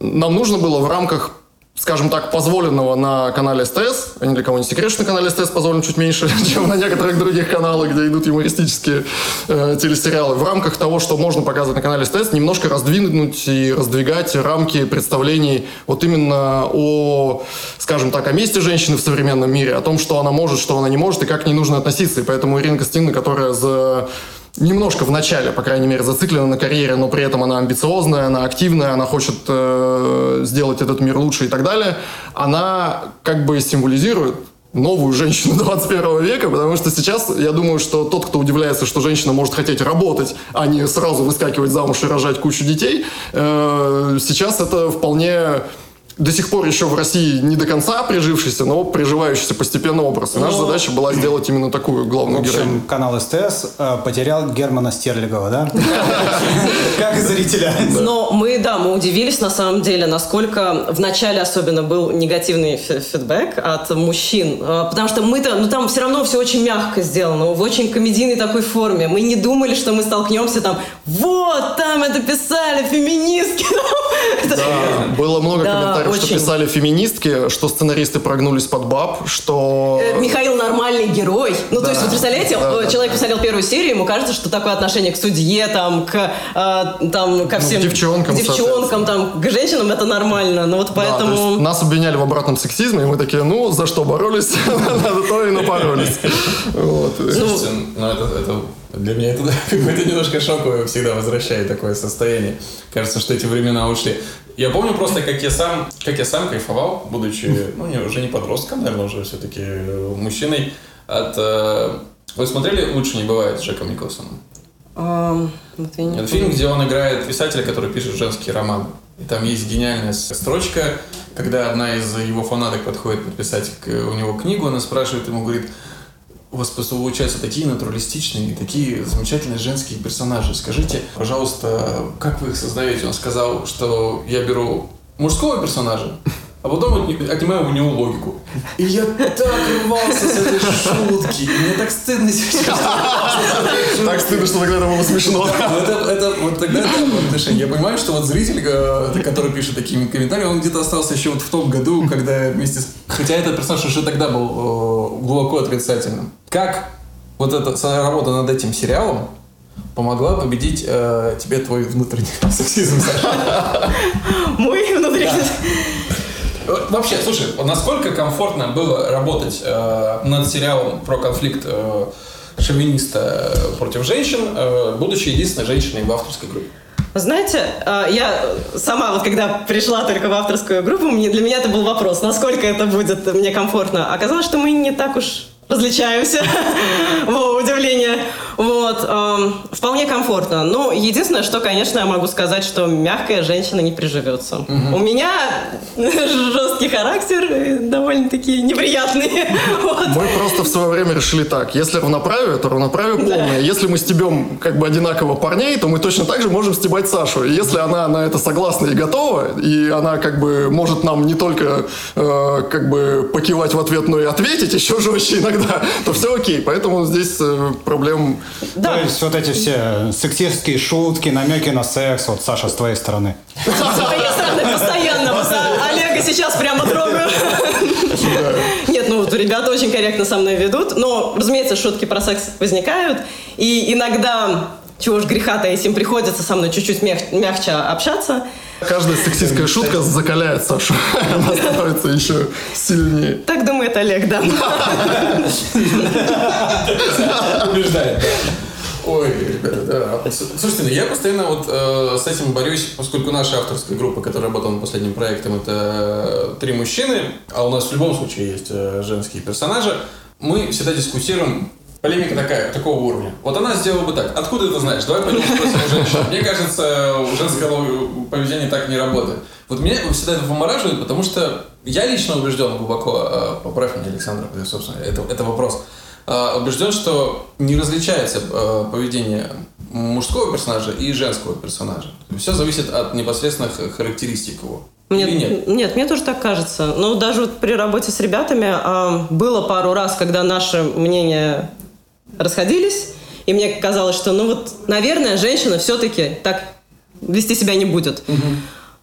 [SPEAKER 1] нам нужно было в рамках скажем так, позволенного на канале СТС, а ни для кого не секрет, что на канале СТС позволено чуть меньше, чем на некоторых других каналах, где идут юмористические э, телесериалы. В рамках того, что можно показывать на канале СТС, немножко раздвинуть и раздвигать рамки представлений вот именно о, скажем так, о месте женщины в современном мире, о том, что она может, что она не может и как к ней нужно относиться. И поэтому Ирина Костина, которая за немножко в начале, по крайней мере, зациклена на карьере, но при этом она амбициозная, она активная, она хочет э, сделать этот мир лучше и так далее, она как бы символизирует новую женщину 21 века, потому что сейчас я думаю, что тот, кто удивляется, что женщина может хотеть работать, а не сразу выскакивать замуж и рожать кучу детей, э, сейчас это вполне до сих пор еще в России не до конца прижившийся, но приживающийся постепенно образ. И наша
[SPEAKER 2] Ну,
[SPEAKER 1] задача была сделать именно такую
[SPEAKER 2] В
[SPEAKER 1] главную героиню.
[SPEAKER 2] общем, канал СТС э, потерял Германа Стерлигова, да? Как зрителя.
[SPEAKER 4] Но мы, да, мы удивились на самом деле, насколько в начале особенно был негативный фи- фидбэк от мужчин. А, Потому что мы-то, ну там все равно все очень мягко сделано, в очень комедийной такой форме. Мы не думали, что мы столкнемся там, вот, там это писали феминистки.
[SPEAKER 1] Да, было много
[SPEAKER 4] Да,
[SPEAKER 1] комментариев, что писали феминистки, что сценаристы прогнулись под баб, что...
[SPEAKER 4] Э, Михаил нормальный герой. Ну, то есть, вы представляете,
[SPEAKER 1] Да,
[SPEAKER 4] э,
[SPEAKER 1] да,
[SPEAKER 4] человек посмотрел первую серию, ему кажется, что такое отношение к судье, там, к, э, там, ко всем...
[SPEAKER 1] Ну, девчонкам,
[SPEAKER 4] к девчонкам, там, к женщинам это нормально. Ну, вот
[SPEAKER 1] Да, то есть
[SPEAKER 4] поэтому...
[SPEAKER 1] нас обвиняли в обратном сексизме, и мы такие, ну, за что боролись, на то и напоролись.
[SPEAKER 3] Ну это, это для меня это какое-то немножко шоковое всегда возвращает такое состояние. Кажется, что эти времена ушли. Я помню просто, как я сам, как я сам кайфовал, будучи, ну, не, уже не подростком, наверное, уже все-таки э, мужчиной, от... э, Вы смотрели «Лучше не бывает» с Джеком Николсоном?
[SPEAKER 4] Ам, вот я не
[SPEAKER 3] Это фильм, где он играет писателя, который пишет женский роман. И там есть гениальная строчка, когда одна из его фанаток подходит подписать к- у него книгу, она спрашивает ему, говорит, у вас просто получаются такие натуралистичные, такие замечательные женские персонажи. Скажите, пожалуйста, как вы их создаете? Он сказал, что я беру мужского персонажа, а потом отни- отнимаю у него логику. И я так рвался с этой шутки. И мне так стыдно сейчас.
[SPEAKER 1] Так стыдно, что тогда это было смешно.
[SPEAKER 3] Это, вот тогда это отношение. Я понимаю, что вот зритель, э, который пишет такие комментарии, он где-то остался еще вот в том году, когда вместе с... Хотя этот персонаж уже тогда был э, глубоко отрицательным. Как вот эта работа над этим сериалом помогла победить э, тебе твой внутренний сексизм, Саша?
[SPEAKER 4] Мой внутренний...
[SPEAKER 3] Э, Вообще, слушай, насколько комфортно было работать э, над сериалом про конфликт э, шовиниста э, против женщин, э, будучи единственной женщиной в авторской группе?
[SPEAKER 4] Знаете, а, я сама вот когда пришла только в авторскую группу, мне, для меня это был вопрос, насколько это будет мне комфортно. Оказалось, что мы не так уж различаемся. Во, удивление. Вот. эм, Вполне комфортно. Ну, единственное, что, конечно, я могу сказать, что мягкая женщина не приживется. У меня жесткий характер, и довольно-таки неприятный. Вот.
[SPEAKER 1] Мы просто в свое время решили так. Если равноправие, то равноправие полное. Если мы стебем как бы одинаково парней, то мы точно так же можем стебать Сашу. И если она на это согласна и готова, и она как бы может нам не только э, как бы покивать в ответ, но и ответить еще жестче иногда, то все окей. Поэтому здесь э, проблем...
[SPEAKER 4] Да.
[SPEAKER 2] То есть вот эти все сексистские шутки, намеки на секс, вот Саша с твоей стороны.
[SPEAKER 4] С моей стороны постоянно. Вот, а, Олег и сейчас прямо трогаю. Нет, ну вот ребята очень корректно со мной ведут, но, разумеется, шутки про секс возникают, и иногда чего уж греха таить, им приходится со мной чуть-чуть мяг- мягче общаться.
[SPEAKER 1] Каждая сексистская шутка закаляет Сашу. Она становится еще сильнее.
[SPEAKER 4] Так думает Олег, да.
[SPEAKER 3] Убеждает. Ой, да. С- Слушайте, ну я постоянно вот э, с этим борюсь, поскольку наша авторская группа, которая работала над последним проектом, это три мужчины, а у нас в любом случае есть э, женские персонажи, мы всегда дискутируем Полемика такая, такого уровня. Вот она сделала бы так. Откуда ты знаешь? Давай пойдем спросим у женщин. Мне кажется, у женского поведения так не работает. Вот меня всегда это вымораживает, потому что я лично убежден глубоко, э, поправь меня, Александр, собственно, это, это вопрос, э, убежден, что не различается э, поведение мужского персонажа и женского персонажа. Все зависит от непосредственных характеристик его.
[SPEAKER 4] Мне,
[SPEAKER 3] Или нет?
[SPEAKER 4] нет, мне тоже так кажется. Но даже вот при работе с ребятами а, было пару раз, когда наши мнения расходились, и мне казалось, что, ну вот, наверное, женщина все-таки так вести себя не будет.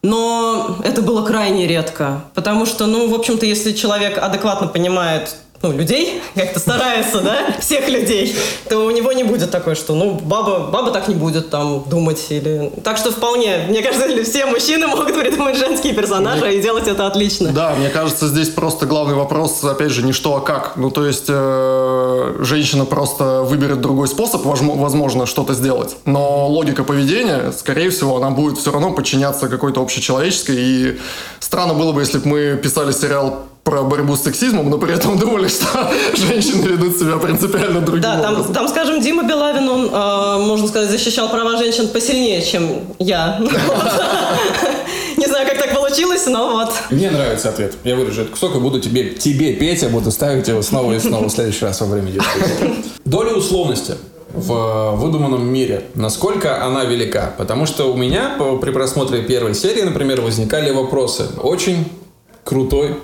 [SPEAKER 4] Но это было крайне редко, потому что, ну, в общем-то, если человек адекватно понимает ну, людей, как-то старается, да, всех людей, то у него не будет такой, что, ну, баба, баба так не будет там думать или... Так что вполне, мне кажется, все мужчины могут придумать женские персонажи и делать это отлично.
[SPEAKER 1] Да, мне кажется, здесь просто главный вопрос, опять же, не что, а как. Ну, то есть, э, женщина просто выберет другой способ, возможно, что-то сделать. Но логика поведения, скорее всего, она будет все равно подчиняться какой-то общечеловеческой. И странно было бы, если бы мы писали сериал про борьбу с сексизмом, но при этом думали, что женщины ведут себя принципиально другим
[SPEAKER 4] Да, там,
[SPEAKER 1] образом.
[SPEAKER 4] там, скажем, Дима Белавин, он, э, можно сказать, защищал права женщин посильнее, чем я. Не знаю, как так получилось, но вот.
[SPEAKER 3] Мне нравится ответ. Я вырежу этот кусок и буду тебе, тебе петь, я буду ставить его снова и снова в следующий раз во время дискуссии. Доля условности в выдуманном мире, насколько она велика? Потому что у меня при просмотре первой серии, например, возникали вопросы. Очень крутой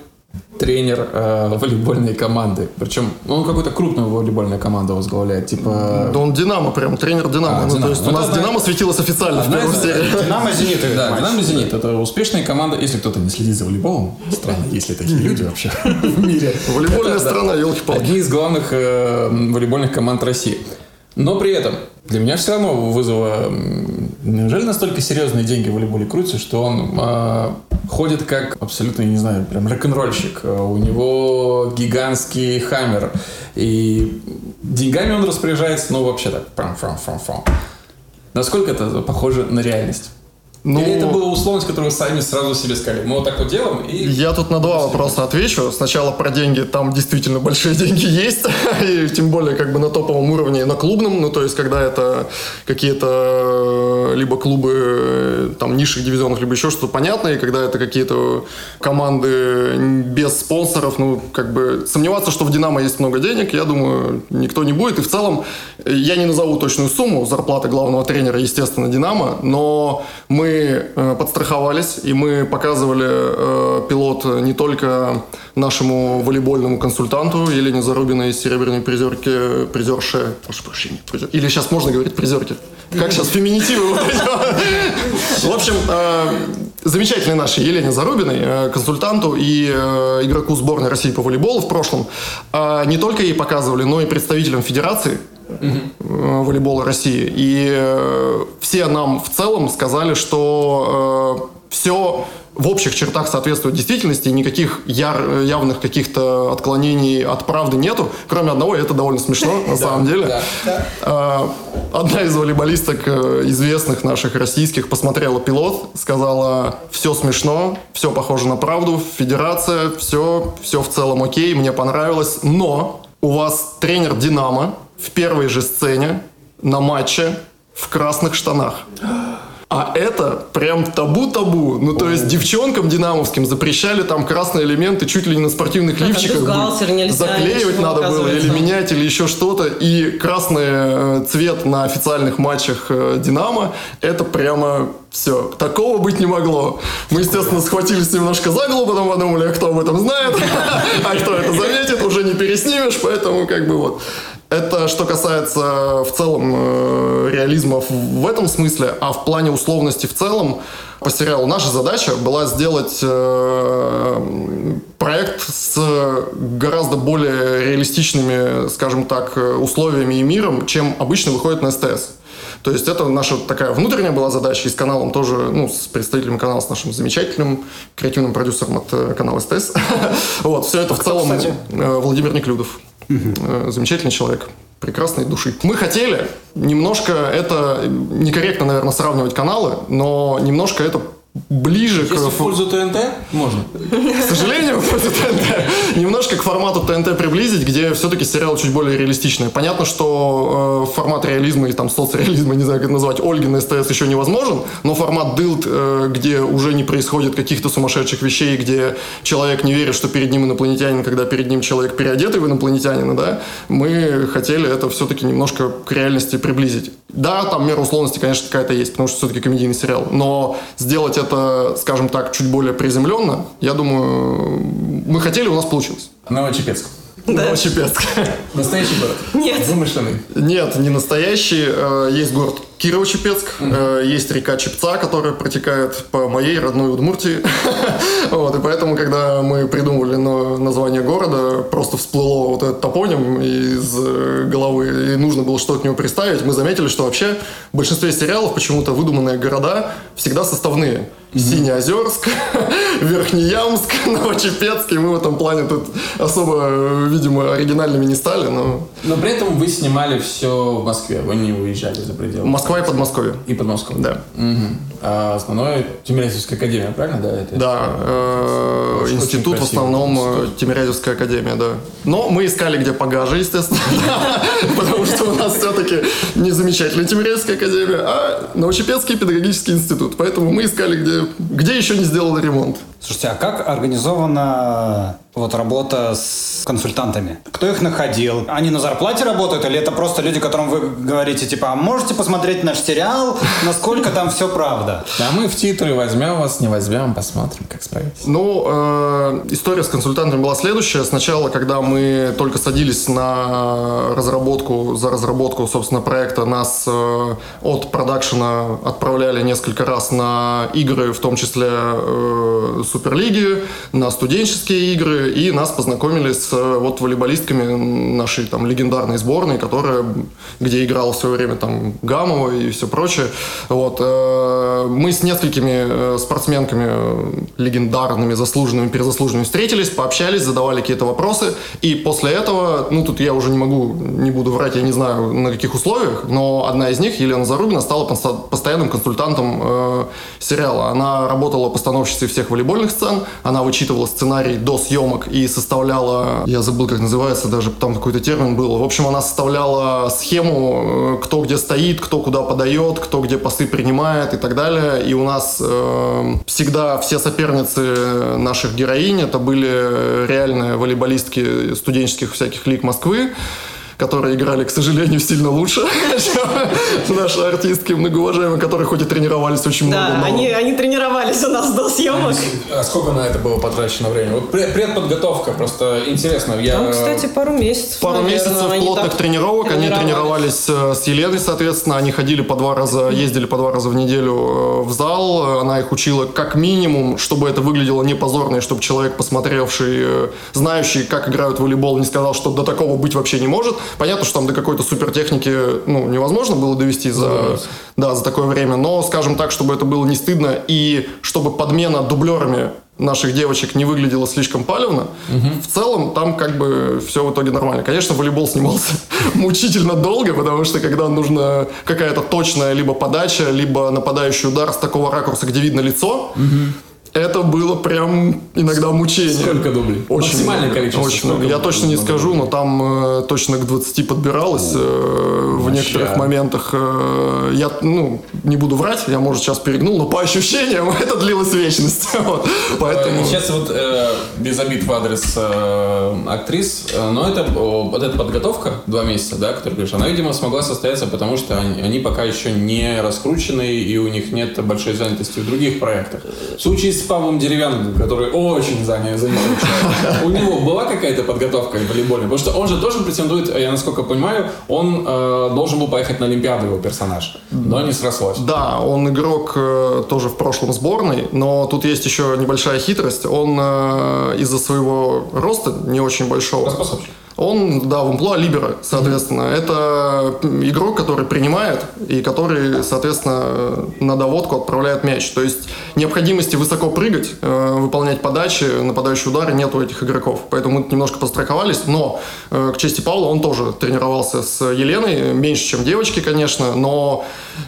[SPEAKER 3] тренер э, волейбольной команды. Причем он какую-то крупную волейбольную команду возглавляет, типа...
[SPEAKER 1] Да он Динамо прям, тренер Динамо.
[SPEAKER 3] А,
[SPEAKER 1] ну,
[SPEAKER 3] «Динамо».
[SPEAKER 1] то есть
[SPEAKER 3] Ну,
[SPEAKER 1] у нас
[SPEAKER 3] одна-
[SPEAKER 1] Динамо светилось официально в
[SPEAKER 3] Одна
[SPEAKER 1] первой
[SPEAKER 3] из-
[SPEAKER 1] серии.
[SPEAKER 2] Динамо Зенит.
[SPEAKER 3] Да,
[SPEAKER 2] матч.
[SPEAKER 3] Динамо Зенит. Это успешная команда. Если кто-то не следит за волейболом, странно, есть ли такие люди вообще в мире.
[SPEAKER 1] Волейбольная страна, елки-палки.
[SPEAKER 3] Одни из главных э, волейбольных команд России. Но при этом для меня все равно вызова... Неужели настолько серьезные деньги в волейболе крутятся, что он э, ходит как абсолютно, я не знаю, прям рок-н-ролльщик. Э, У него гигантский хаммер. И деньгами он распоряжается, ну, вообще так. Фрам, фрам, фрам, фрам. Насколько это похоже на реальность?
[SPEAKER 1] Ну,
[SPEAKER 3] Или это была условность, которую вы сами сразу себе сказали? Мы вот так вот делаем и...
[SPEAKER 1] Я тут на два вопроса отвечу. Сначала про деньги. Там действительно большие деньги есть. И тем более как бы на топовом уровне и на клубном. Ну, то есть, когда это какие-то э, либо клубы э, там низших дивизионов, либо еще что-то понятное. И когда это какие-то команды без спонсоров, ну, как бы сомневаться, что в «Динамо» есть много денег, я думаю, никто не будет. И в целом, э, я не назову точную сумму зарплаты главного тренера, естественно, «Динамо», но мы э, подстраховались, и мы показывали э, пилот не только нашему волейбольному консультанту Елене Зарубиной, серебряной призерке, призерше, прошу прощения, призер- или сейчас можно говорить призерке? Как сейчас феминитивы? В общем, э, замечательной нашей Елене Зарубиной, консультанту и игроку сборной России по волейболу в прошлом, не только ей показывали, но и представителям федерации э, волейбола России. И э, все нам в целом сказали, что все в общих чертах соответствует действительности, никаких яр- явных каких-то отклонений от правды нету, кроме одного, и это довольно смешно на самом деле. Э, Одна из волейболисток э, известных наших российских посмотрела пилот, сказала, все смешно, все похоже на правду, федерация, все, все в целом окей, мне понравилось, но у вас тренер «Динамо» в первой же сцене на матче в красных штанах. А это прям табу-табу. Ну, то есть девчонкам динамовским запрещали там красные элементы чуть ли не на спортивных
[SPEAKER 4] Как,
[SPEAKER 1] лифчиках.
[SPEAKER 4] нельзя,
[SPEAKER 1] Заклеивать надо было или менять, или еще что-то. И красный э, цвет на официальных матчах э, Динамо, это прямо все. Такого быть не могло. Мы, естественно, схватились немножко за голову, потом подумали, а кто об этом знает, а кто это заметит, уже не переснимешь, поэтому как бы вот. Это что касается в целом э, реализма в, этом смысле, а в плане условности в целом по сериалу наша задача была сделать э, проект с гораздо более реалистичными, скажем так, условиями и миром, чем обычно выходит на СТС. То есть это наша такая внутренняя была задача, и с каналом тоже, ну, с представителем канала, с нашим замечательным креативным продюсером от э, канала СТС. Вот, все это в целом э, Владимир Неклюдов. Э, Замечательный человек прекрасной души. Мы хотели немножко это, некорректно, наверное, сравнивать каналы, но немножко это ближе
[SPEAKER 3] Если
[SPEAKER 1] к...
[SPEAKER 3] в пользу ТНТ, можно.
[SPEAKER 1] К сожалению, в пользу ТНТ. Немножко к формату ТНТ приблизить, где все-таки сериал чуть более реалистичный. Понятно, что э, формат реализма и там соцреализма, не знаю, как это назвать, Ольги на СТС еще невозможен, но формат дылд, э, где уже не происходит каких-то сумасшедших вещей, где человек не верит, что перед ним инопланетянин, когда перед ним человек переодетый в инопланетянина, да, мы хотели это все-таки немножко к реальности приблизить. Да, там мера условности, конечно, какая-то есть, потому что все-таки комедийный сериал, но сделать это, скажем так, чуть более приземленно, я думаю, мы хотели, у нас получилось.
[SPEAKER 3] Новочепецк.
[SPEAKER 4] Да.
[SPEAKER 1] Новочепецк.
[SPEAKER 3] Настоящий город.
[SPEAKER 4] Нет.
[SPEAKER 3] Вымышленный.
[SPEAKER 1] Нет, не настоящий. Э, Есть город Кирово-Чепецк, э, есть река Чепца, которая протекает по моей родной Удмуртии. Вот, и поэтому, когда мы придумывали на- название города, просто всплыло вот этот топоним из э, головы, и нужно было что-то к нему представить, мы заметили, что вообще в большинстве сериалов почему-то выдуманные города всегда составные. Синеозерск, Верхнеямск, Новочепецк, и мы в этом плане тут особо, видимо, оригинальными не стали, но
[SPEAKER 3] Но при этом вы снимали все в Москве, вы не уезжали за пределы.
[SPEAKER 1] Москва и Подмосковье.
[SPEAKER 3] И Подмосковье.
[SPEAKER 1] Да.
[SPEAKER 3] Мгм. А основное Тимирязевская академия, правильно? Да, это
[SPEAKER 1] Да, э, институт в основном э,
[SPEAKER 3] институт.
[SPEAKER 1] Тимирязевская академия, да. Но мы искали где погаже, естественно, потому что у нас все-таки не замечательная Тимирязевская академия, а Новочепецкий педагогический институт. Поэтому мы искали, где, где еще не сделали ремонт.
[SPEAKER 2] Слушайте, а как организована вот работа с консультантами? Кто их находил? Они на зарплате работают или это просто люди, которым вы говорите, типа, а можете посмотреть наш сериал, насколько там все правда?
[SPEAKER 3] А мы в титры возьмем вас, не возьмем, посмотрим, как справитесь.
[SPEAKER 1] Ну, э, история с консультантами была следующая. Сначала, когда мы только садились на разработку, за разработку, собственно, проекта, нас э, от продакшена отправляли несколько раз на игры, в том числе э, Суперлиги, на студенческие игры, и нас познакомили с э, вот волейболистками нашей там легендарной сборной, которая, где играла в свое время там Гамова и все прочее. Вот, э, мы с несколькими э, спортсменками легендарными, заслуженными, перезаслуженными встретились, пообщались, задавали какие-то вопросы, и после этого, ну тут я уже не могу, не буду врать, я не знаю на каких условиях, но одна из них, Елена Зарубина, стала постоянным консультантом э, сериала. Она работала постановщицей всех волейбольных сцен, она вычитывала сценарий до съемок и составляла, я забыл, как называется, даже там какой-то термин был. В общем, она составляла схему, э, кто где стоит, кто куда подает, кто где пасы принимает и так далее. И у нас э, всегда все соперницы наших героинь это были реальные волейболистки студенческих всяких лиг Москвы которые играли, к сожалению, сильно лучше, чем наши артистки многоуважаемые, которые хоть и тренировались очень много,
[SPEAKER 4] Да, они, они тренировались у нас до съемок.
[SPEAKER 3] А сколько на это было потрачено время? Вот пред- предподготовка, просто интересно. Я...
[SPEAKER 4] Там, кстати, пару месяцев.
[SPEAKER 1] Пару
[SPEAKER 4] наверное,
[SPEAKER 1] месяцев плотных тренировок. Они тренировались э, с Еленой, соответственно. Они ходили по два раза, ездили по два раза в неделю э, в зал. Она их учила как минимум, чтобы это выглядело не позорно, и чтобы человек, посмотревший, э, знающий, как играют в волейбол, не сказал, что до такого быть вообще не может. Понятно, что там до какой-то супертехники ну, невозможно было довести за, да, за такое время. Но, скажем так, чтобы это было не стыдно и чтобы подмена дублерами наших девочек не выглядела слишком палевно, в целом там как бы все в итоге нормально. Конечно, волейбол снимался мучительно долго, потому что когда нужна какая-то точная либо подача, либо нападающий удар с такого ракурса, где видно лицо, это было прям иногда мучение.
[SPEAKER 3] Сколько дублей?
[SPEAKER 1] Очень
[SPEAKER 3] Максимальное
[SPEAKER 1] много,
[SPEAKER 3] количество.
[SPEAKER 1] Очень много. Я точно не скажу, но там э, точно к 20 подбиралось э, в
[SPEAKER 3] Вообще.
[SPEAKER 1] некоторых моментах. э, я, ну, не буду врать, я, может, сейчас перегнул, но по ощущениям это длилось вечность. Вот. Поэтому...
[SPEAKER 3] Сейчас вот э, без обид в адрес э, актрис, э, но это о, вот эта подготовка два месяца, да, которую говоришь, она, видимо, смогла состояться, потому что они, они пока еще не раскручены и у них нет большой занятости в других проектах. В случае с с Павлом Деревянным, который очень занят, человек, у него была какая-то подготовка волейбольная? Потому что он же тоже претендует, я насколько понимаю, он э, должен был поехать на Олимпиаду, его персонаж, но не срослось.
[SPEAKER 1] Да, он игрок э, тоже в прошлом сборной, но тут есть еще небольшая хитрость. Он э, из-за своего роста не очень большого.
[SPEAKER 3] Распособщик.
[SPEAKER 1] Он, да, в амплуа либера, соответственно. Это игрок, который принимает и который, соответственно, на доводку отправляет мяч. То есть необходимости высоко прыгать, э, выполнять подачи, нападающие удары нет у этих игроков. Поэтому мы немножко постраховались. Но, э, к чести Павла, он тоже тренировался с Еленой. Меньше, чем девочки, конечно. Но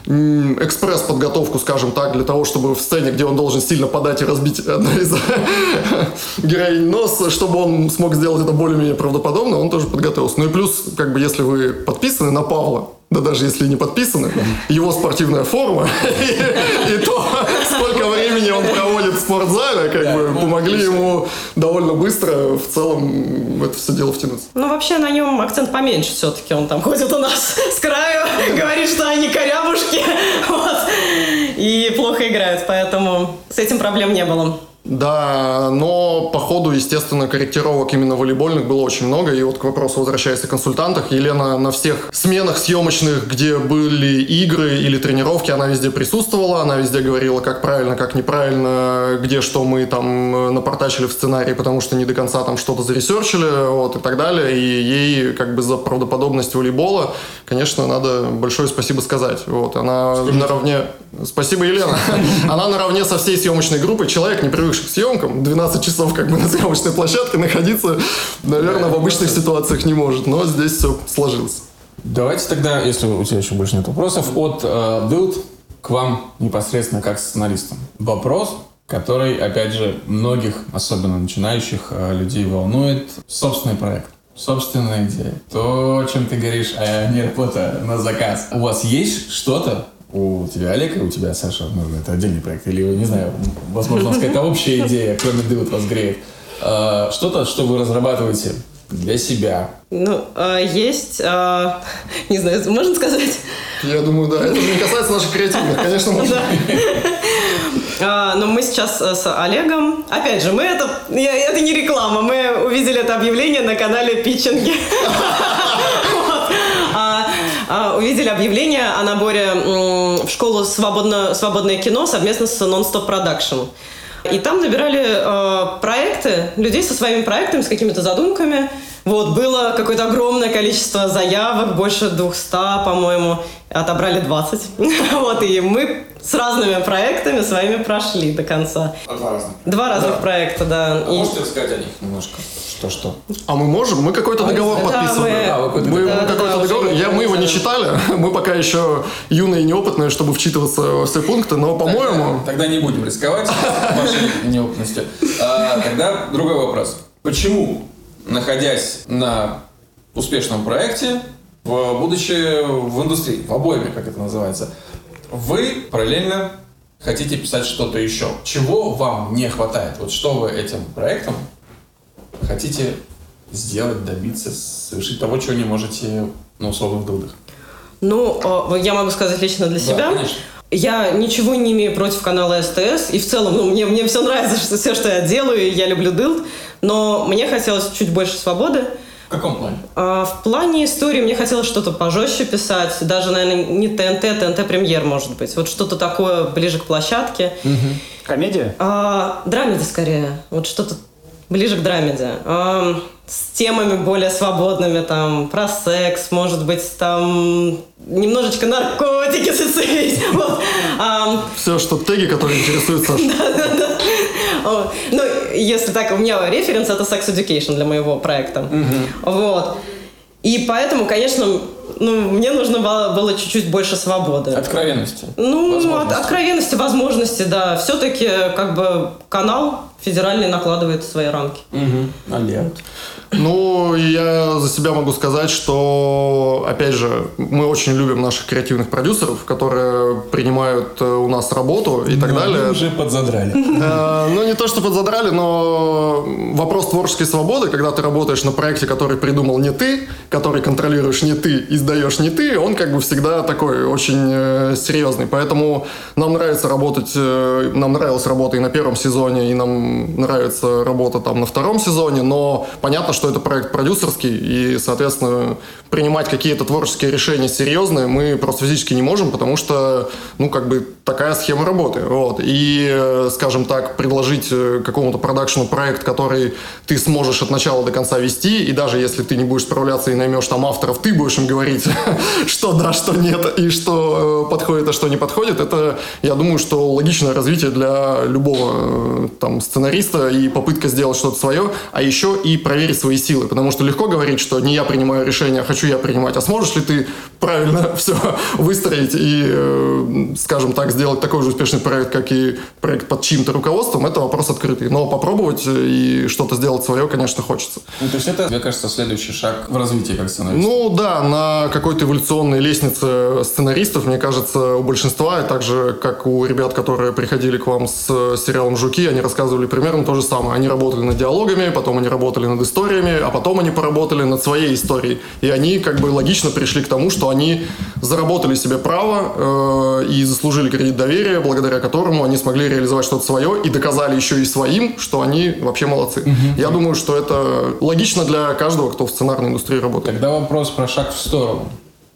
[SPEAKER 1] экспресс-подготовку, скажем так, для того, чтобы в сцене, где он должен сильно подать и разбить одной из героинь нос, чтобы он смог сделать это более-менее правдоподобно, он тоже подготовился. Ну и плюс, как бы, если вы подписаны на Павла, да даже если не подписаны, его спортивная форма и, и то, сколько времени он проводит в спортзале, как бы помогли ему довольно быстро в целом в это все дело втянуться.
[SPEAKER 4] Ну, вообще на нем акцент поменьше все-таки. Он там ходит у нас с краю, говорит, что они корябушки, вот, и плохо играют, поэтому с этим проблем не было.
[SPEAKER 1] Да, но по ходу, естественно, корректировок именно волейбольных было очень много. И вот к вопросу возвращаясь о консультантах, Елена на всех сменах съемочных, где были игры или тренировки, она везде присутствовала, она везде говорила, как правильно, как неправильно, где что мы там напортачили в сценарии, потому что не до конца там что-то заресерчили, вот, и так далее. И ей как бы за правдоподобность волейбола, конечно, надо большое спасибо сказать. Вот, она наравне... Спасибо, Елена. Она наравне со всей съемочной группой, человек, не привыкший к съемкам, 12 часов как бы на съемочной площадке находиться, наверное, в обычных ситуациях не может. Но здесь все сложилось.
[SPEAKER 3] Давайте тогда, если у тебя еще больше нет вопросов, от э, Build к вам непосредственно как сценаристам. Вопрос, который, опять же, многих, особенно начинающих э, людей волнует. Собственный проект. Собственная идея. То, чем ты говоришь, а не работа на заказ. У вас есть что-то, у тебя Олег и у тебя Саша, ну, это отдельный проект, или, не знаю, возможно, какая-то общая идея, кроме Build вас греет. Э, Что-то, что вы разрабатываете для себя,
[SPEAKER 4] Ну, а, есть, а, не знаю, можно сказать?
[SPEAKER 1] Я думаю, да, это не касается наших креативных, конечно, можно.
[SPEAKER 4] А, Но мы сейчас э, с Олегом, опять же, мы это, я- это не реклама, мы увидели это объявление на канале Питчинги. А, а, Увидели объявление о наборе в школу свободно, свободное кино совместно с Non-Stop Production. И там набирали э, проекты, людей со своими проектами, с какими-то задумками. Вот, было какое-то огромное количество заявок, больше 200, по-моему. Отобрали 20. Вот, и мы с разными проектами своими прошли до конца.
[SPEAKER 3] Два разных.
[SPEAKER 4] Два разных проекта, да. И-
[SPEAKER 3] Можете рассказать о них немножко? Что-что?
[SPEAKER 1] А мы можем? Мы какой-то договор
[SPEAKER 4] Да,
[SPEAKER 1] подписываем.
[SPEAKER 4] мы-
[SPEAKER 3] А, вы какой-то
[SPEAKER 1] Мы, мы
[SPEAKER 4] Да, да,
[SPEAKER 1] какой-то
[SPEAKER 4] да,
[SPEAKER 1] договор. Я, мы его не читали. Мы пока еще юные и неопытные, чтобы вчитываться во все пункты. Но, по-моему,
[SPEAKER 3] Тогда, тогда не будем рисковать вашей неопытностью. А, тогда другой вопрос. Почему, находясь на успешном проекте, в- будучи в индустрии, в обойме, как это называется, вы параллельно хотите писать что-то еще? Чего вам не хватает? Вот что вы этим проектом хотите сделать, добиться, совершить того, чего не можете на условных дудах?
[SPEAKER 4] Ну, э, я могу сказать лично для себя.
[SPEAKER 3] конечно.
[SPEAKER 4] Я ничего не имею против канала СТС, и в целом, ну, мне, мне все нравится, что, все, что я делаю, и я люблю дылд, но мне хотелось чуть больше свободы.
[SPEAKER 3] В каком плане?
[SPEAKER 4] А в плане истории мне хотелось что-то пожестче писать, даже, наверное, не ТНТ, ТНТ премьер, может быть. Вот что-то такое ближе к площадке.
[SPEAKER 2] Комедия?
[SPEAKER 4] А, драмеди скорее. Вот что-то ближе к драмеди. С темами более свободными, там, про секс, может быть, там, немножечко наркотики зацепить. Вот.
[SPEAKER 1] Все, что теги, которые интересуют Сашу.
[SPEAKER 4] ну, если так, у меня референс это Sex Education для моего проекта. Вот. И поэтому, конечно, ну, мне нужно было, было чуть-чуть больше свободы.
[SPEAKER 3] Откровенности.
[SPEAKER 4] Ну, от откровенности, возможности, да. Все-таки, как бы, канал федеральный накладывает свои рамки.
[SPEAKER 3] Угу. Олег.
[SPEAKER 1] Ну, я за себя могу сказать, что, опять же, мы очень любим наших креативных продюсеров, которые принимают э, у нас работу и так
[SPEAKER 3] Ну,
[SPEAKER 1] далее.
[SPEAKER 3] уже подзадрали.
[SPEAKER 1] Э, Ну, не то, что подзадрали, но вопрос творческой свободы, когда ты работаешь на проекте, который придумал не ты, который контролируешь не ты, издаешь не ты, он как бы всегда такой очень э, серьезный. Поэтому нам нравится работать, э, нам нравилась работа и на первом сезоне, и нам нравится работа там на втором сезоне, но понятно, что это проект продюсерский, и, соответственно, принимать какие-то творческие решения серьезные мы просто физически не можем, потому что, ну, как бы такая схема работы. Вот. И, э, скажем так, предложить э, какому-то продакшену проект, который ты сможешь от начала до конца вести, и даже если ты не будешь справляться и наймешь там авторов, ты будешь им говорить, что да, что нет, и что э, подходит, а что не подходит, это, я думаю, что логичное развитие для любого там сценариста и попытка сделать что-то свое, а еще и проверить свои силы, потому что легко говорить, что не я принимаю решение, а хочу я принимать, а сможешь ли ты правильно все выстроить и, э, скажем так, сделать такой же успешный проект, как и проект под чьим-то руководством, это вопрос открытый. Но попробовать э, и что-то сделать свое, конечно, хочется.
[SPEAKER 3] Ну, то есть это, мне кажется, следующий шаг в развитии как сценариста.
[SPEAKER 1] Ну да, на какой-то эволюционной лестнице сценаристов, мне кажется, у большинства, и так же, как у ребят, которые приходили к вам с сериалом «Жуки», они рассказывали примерно то же самое. Они работали над диалогами, потом они работали над историями, а потом они поработали над своей историей. И они как бы логично пришли к тому, что они заработали себе право э, и заслужили кредит доверия, благодаря которому они смогли реализовать что-то свое и доказали еще и своим, что они вообще молодцы. Я думаю, что это логично для каждого, кто в сценарной индустрии работает.
[SPEAKER 3] Тогда вопрос про шаг в сторону.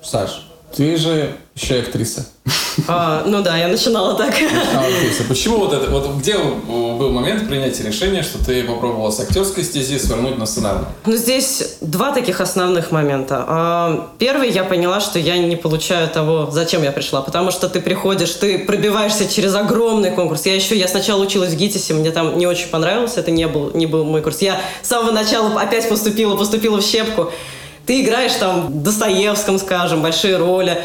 [SPEAKER 3] Саш, ты же еще и актриса.
[SPEAKER 4] А, ну да, я начинала так.
[SPEAKER 3] А, актриса. Почему вот это, вот где был момент принятия решения, что ты попробовала с актерской стези свернуть на сценарную?
[SPEAKER 4] Ну, здесь два таких основных момента. А, Первый, я поняла, что я не получаю того, зачем я пришла. Потому что ты приходишь, ты пробиваешься через огромный конкурс. Я еще, я сначала училась в ГИТИСе, мне там не очень понравилось, это не был, не был мой курс. Я с самого начала опять поступила, поступила в щепку. Ты играешь там в Достоевском, скажем, большие роли.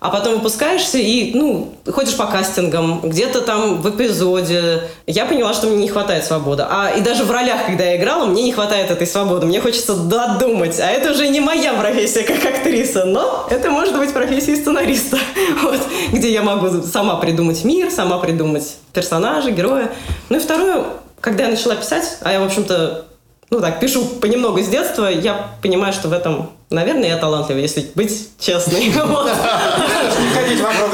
[SPEAKER 4] А потом выпускаешься и, ну, ходишь по кастингам, где-то там в эпизоде. Я поняла, что мне не хватает свободы. А и даже в ролях, когда я играла, мне не хватает этой свободы. Мне хочется додумать. А это уже не моя профессия как актриса, но это может быть профессия сценариста. Вот, где я могу сама придумать мир, сама придумать персонажа, героя. Ну и второе, когда я начала писать, а я, в общем-то, ну так, пишу понемногу с детства, я понимаю, что в этом, наверное, я талантлива, если быть честной.
[SPEAKER 2] Не ходить вокруг.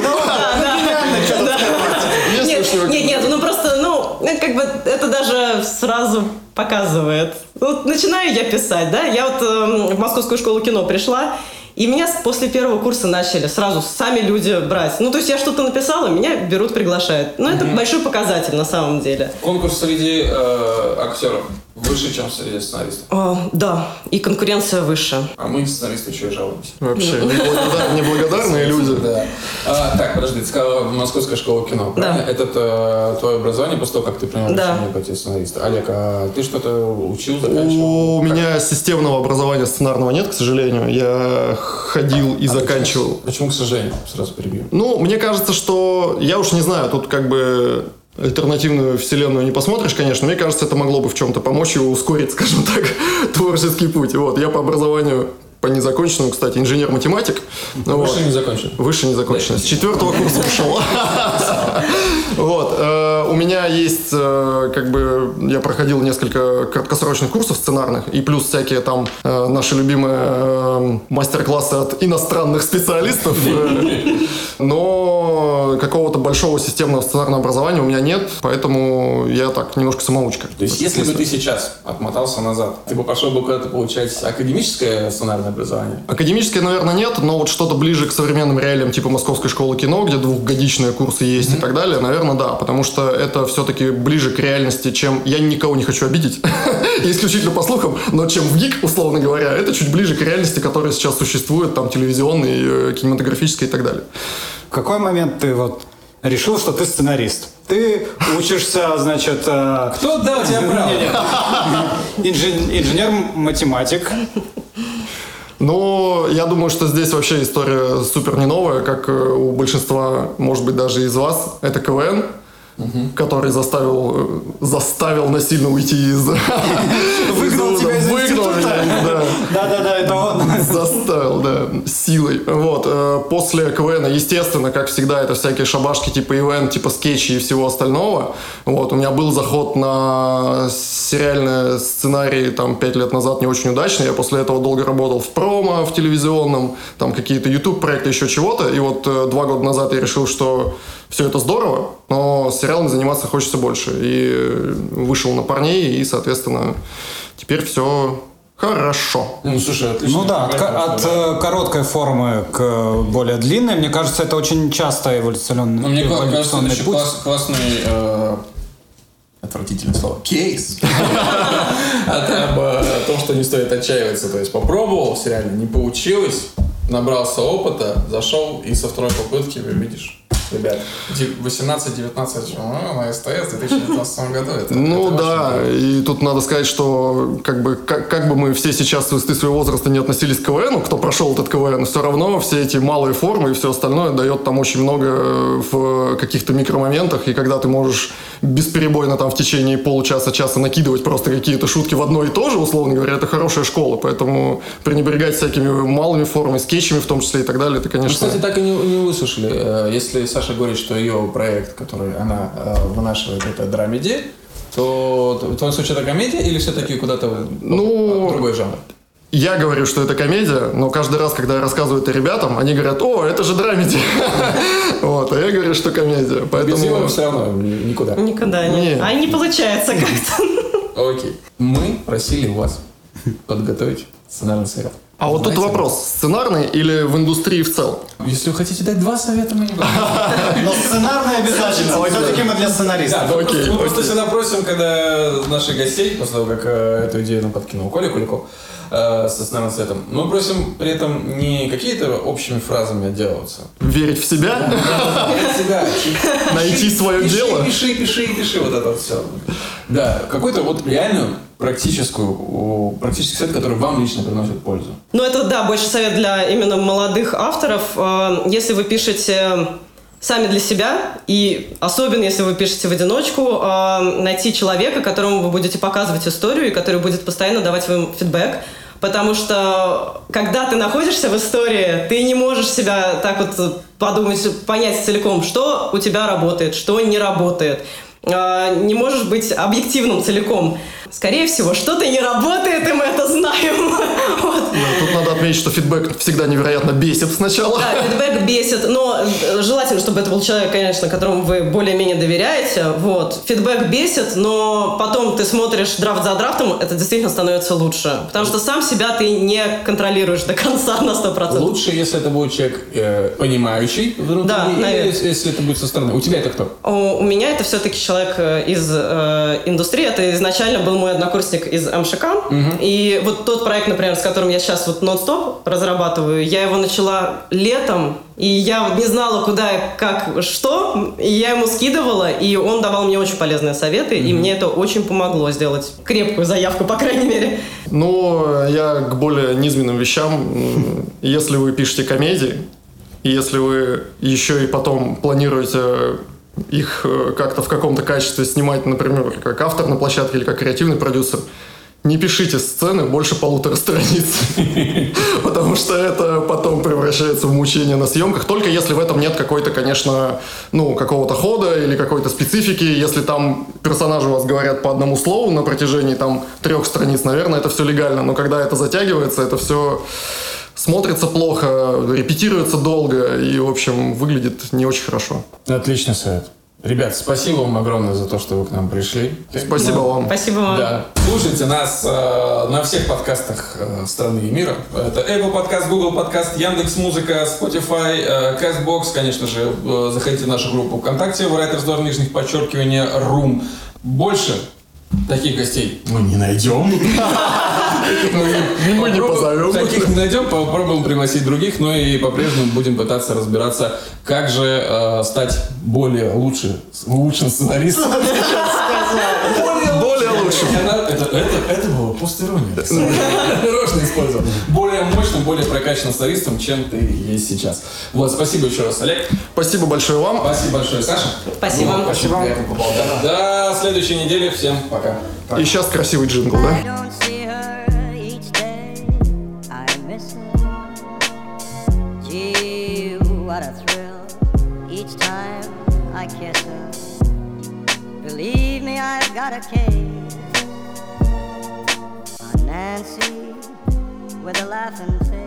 [SPEAKER 1] Есть
[SPEAKER 4] Нет, нет, ну просто, ну, это как бы, это даже сразу показывает. Вот начинаю я писать, да, я вот эм, в Московскую школу кино пришла, и меня после первого курса начали сразу сами люди брать. Ну, то есть я что-то написала, меня берут, приглашают. Ну, это большой показатель на самом деле.
[SPEAKER 3] Конкурс среди э, актеров выше, чем среди сценаристов.
[SPEAKER 4] А, да, и конкуренция выше.
[SPEAKER 3] А мы, сценаристы, еще и жалуемся.
[SPEAKER 1] Вообще, неблагодар- неблагодарные люди.
[SPEAKER 3] Да. А, так, подожди, ты сказала Московская школа кино, правильно?
[SPEAKER 4] Да.
[SPEAKER 3] Это э, твое образование после того, как ты принял
[SPEAKER 4] Да.
[SPEAKER 3] решение пойти сценариста. Олег, а ты что-то учил, заканчивал?
[SPEAKER 1] У меня системного образования сценарного нет, к сожалению. Я ходил и
[SPEAKER 3] А
[SPEAKER 1] заканчивал.
[SPEAKER 3] Почему, почему, к сожалению, сразу перебью?
[SPEAKER 1] Ну, мне кажется, что я уж не знаю, тут как бы альтернативную вселенную не посмотришь, конечно. Мне кажется, это могло бы в чем-то помочь и ускорить, скажем так, творческий путь. Вот, я по образованию по незаконченному, кстати, инженер-математик. Ну, вот.
[SPEAKER 3] Выше не закончил.
[SPEAKER 1] Выше не закончено. С четвертого курса ушел. Вот. э, У меня есть, э, как бы, я проходил несколько краткосрочных курсов сценарных, и плюс всякие там э, наши любимые мастер-классы от иностранных специалистов. Но какого-то большого системного сценарного образования у меня нет, поэтому я так, немножко самоучка.
[SPEAKER 3] То есть, если бы ты сейчас отмотался назад, ты бы пошел бы куда-то получать академическое сценарное образование?
[SPEAKER 1] Академическое, наверное, нет, но вот что-то ближе к современным реалиям, типа Московской школы кино, где двухгодичные курсы есть и так далее, наверное, да, потому что это все-таки ближе к реальности, чем... Я никого не хочу обидеть, исключительно по слухам, но чем в ГИК, условно говоря, это чуть ближе к реальности, которая сейчас существует, там, телевизионной, э, кинематографической и так далее.
[SPEAKER 2] В какой момент ты вот решил, что ты сценарист? Ты учишься, значит... э,
[SPEAKER 3] Кто дал тебе право?
[SPEAKER 2] инжен- Инженер-математик.
[SPEAKER 1] Но я думаю, что здесь вообще история супер не новая, как э, у большинства, может быть, даже из вас. Это КВН. Который заставил, э, заставил насильно уйти из...
[SPEAKER 2] Выгнал тебя из
[SPEAKER 1] Выгнал меня, да.
[SPEAKER 2] Да-да-да, это он.
[SPEAKER 1] Заставил, да, силой. Вот, э, после КВН, естественно, как всегда, это всякие шабашки типа ивент, типа скетчи и всего остального. Вот, у меня был заход на сериальный сценарий там пять лет назад не очень удачный. Я после этого долго работал в промо, в телевизионном, там какие-то YouTube проекты, еще чего-то. И вот э, два года назад я решил, что все это здорово, но сериалом заниматься хочется больше. И э, вышел на парней, и, соответственно, теперь все хорошо.
[SPEAKER 3] Ну, слушай, отлично.
[SPEAKER 2] Ну да, от, от, э, короткой формы к э, более длинной, мне кажется, это очень часто эволюционный,
[SPEAKER 3] Ну, мне кла- кажется, это
[SPEAKER 2] эволюционный
[SPEAKER 3] еще
[SPEAKER 2] путь.
[SPEAKER 3] класс- классный... э, Отвратительное слово. Кейс. Об э, том, что не стоит отчаиваться. То есть попробовал в сериале, не получилось, набрался опыта, зашел и со второй попытки, видишь, ребят, де- 18-19 а, на СТС в 2019 году. Это,
[SPEAKER 1] Ну
[SPEAKER 3] это
[SPEAKER 1] да, и тут надо сказать, что как бы, как, как бы мы все сейчас с своего возраста не относились к КВНу, кто прошел этот КВН, все равно все эти малые формы и все остальное дает там очень много э, в каких-то микромоментах, и когда ты можешь бесперебойно там в течение получаса-часа накидывать просто какие-то шутки в одно и то же, условно говоря, это хорошая школа, поэтому пренебрегать всякими малыми формами, скетчами в том числе и так далее, это,
[SPEAKER 3] Мы,
[SPEAKER 1] конечно...
[SPEAKER 3] кстати, так и не, не выслушали. Э, Если Саша говорит, что ее проект, который она э, вынашивает, это драмеди, то в твоем случае это комедия или все-таки куда-то
[SPEAKER 1] Ну,
[SPEAKER 3] другой жанр?
[SPEAKER 1] Я говорю, что это комедия, но каждый раз, когда я рассказываю это ребятам, они говорят, о, это же драмеди. Вот, а я говорю, что комедия.
[SPEAKER 3] Без него
[SPEAKER 1] Поэтому...
[SPEAKER 3] все равно никуда.
[SPEAKER 4] Никогда не.
[SPEAKER 1] Не.
[SPEAKER 4] А не получается как-то.
[SPEAKER 3] Окей. Мы просили вас подготовить сценарный совет.
[SPEAKER 1] А вот тут вопрос, сценарный или в индустрии в целом?
[SPEAKER 3] Если вы хотите дать два совета, мы не будем.
[SPEAKER 2] Но сценарный обязательно. Все-таки мы для
[SPEAKER 3] Да,
[SPEAKER 2] сценаристов.
[SPEAKER 3] мы
[SPEAKER 1] Окей,
[SPEAKER 3] просто- мы просто всегда просим, когда наших гостей, после того, как э, эту идею нам подкинул Коля Куликов э, со сценарным советом, мы просим при этом не какие-то общими фразами отделываться.
[SPEAKER 1] Верить в себя?
[SPEAKER 3] Для себя.
[SPEAKER 1] Найти свое дело?
[SPEAKER 3] Пиши, пиши, пиши, вот это вот все. Да, какой-то вот реальную практическую, практический совет, который вам лично приносит пользу.
[SPEAKER 4] Ну, это, да, больше совет для именно молодых авторов. Э, Если вы пишете сами для себя, и особенно если вы пишете в одиночку, э, найти человека, которому вы будете показывать историю, и который будет постоянно давать вам фидбэк. Потому что, когда ты находишься в истории, ты не можешь себя так вот подумать, понять целиком, что у тебя работает, что не работает. Э, Не можешь быть объективным целиком. Скорее всего, что-то не работает, и мы это знаем. Вот.
[SPEAKER 1] Тут надо отметить, что фидбэк всегда невероятно бесит сначала.
[SPEAKER 4] Да, фидбэк бесит, но э, желательно, чтобы это был человек, конечно, которому вы более-менее доверяете. Вот. Фидбэк бесит, но потом ты смотришь драфт за драфтом, это действительно становится лучше. Потому что сам себя ты не контролируешь до конца на 100%.
[SPEAKER 3] Лучше, если это будет человек э, понимающий
[SPEAKER 4] Да,
[SPEAKER 3] или
[SPEAKER 4] наверное.
[SPEAKER 3] если, если это будет со стороны. У тебя это кто?
[SPEAKER 4] У, у меня это все-таки человек э, из э, индустрии. Это изначально был мой однокурсник из МШК. И вот тот проект, например, с которым я сейчас вот нон-стоп разрабатываю, я его начала летом, и я вот не знала, куда, как, что, и я ему скидывала, и он давал мне очень полезные советы, и мне это очень помогло сделать крепкую заявку, по крайней мере.
[SPEAKER 1] Но я к более низменным вещам. Если вы пишете комедии, и если вы еще и потом планируете их э, как-то в каком-то качестве снимать, например, как автор на площадке или как креативный продюсер, не пишите сцены больше полутора страниц. Потому что это потом превращается в мучение на съемках. Только если в этом нет какой-то, конечно, ну, какого-то хода или какой-то специфики. Если там персонажи у вас говорят по одному слову на протяжении там трех страниц, наверное, это все легально. Но когда это затягивается, это все смотрится плохо, репетируется долго и, в общем, выглядит не очень хорошо.
[SPEAKER 3] Отличный совет. Ребят, спасибо вам огромное за то, что вы к нам пришли.
[SPEAKER 1] Спасибо
[SPEAKER 3] Ну,
[SPEAKER 1] вам.
[SPEAKER 4] Спасибо вам.
[SPEAKER 3] Да. Слушайте нас э, на всех подкастах э, страны и мира. Это Apple подкаст, Google подкаст, Яндекс Музыка, Spotify, э, Castbox. Конечно же, э, заходите в нашу группу ВКонтакте, Writers Door, нижних подчеркивания, Room. Больше таких гостей мы не найдем.
[SPEAKER 1] Мы не позовем.
[SPEAKER 3] Таких не найдем, попробуем пригласить других, но и по-прежнему будем пытаться разбираться, как же э, стать более лучше, лучшим сценаристом.
[SPEAKER 1] Лучшим.
[SPEAKER 3] Это, это, это было постерония. Нарочно использовал. Более мощным, более прокачанным столистом, чем ты есть сейчас. Вот, спасибо еще раз, Олег.
[SPEAKER 1] Спасибо большое вам.
[SPEAKER 3] Спасибо большое, Саша.
[SPEAKER 4] Спасибо.
[SPEAKER 3] Было очень приятно поболтать. До следующей недели. Всем пока.
[SPEAKER 1] И сейчас красивый джингл, да?
[SPEAKER 5] what a thrill each time I kiss her. Believe me, I've got a case on Nancy with a laughing face.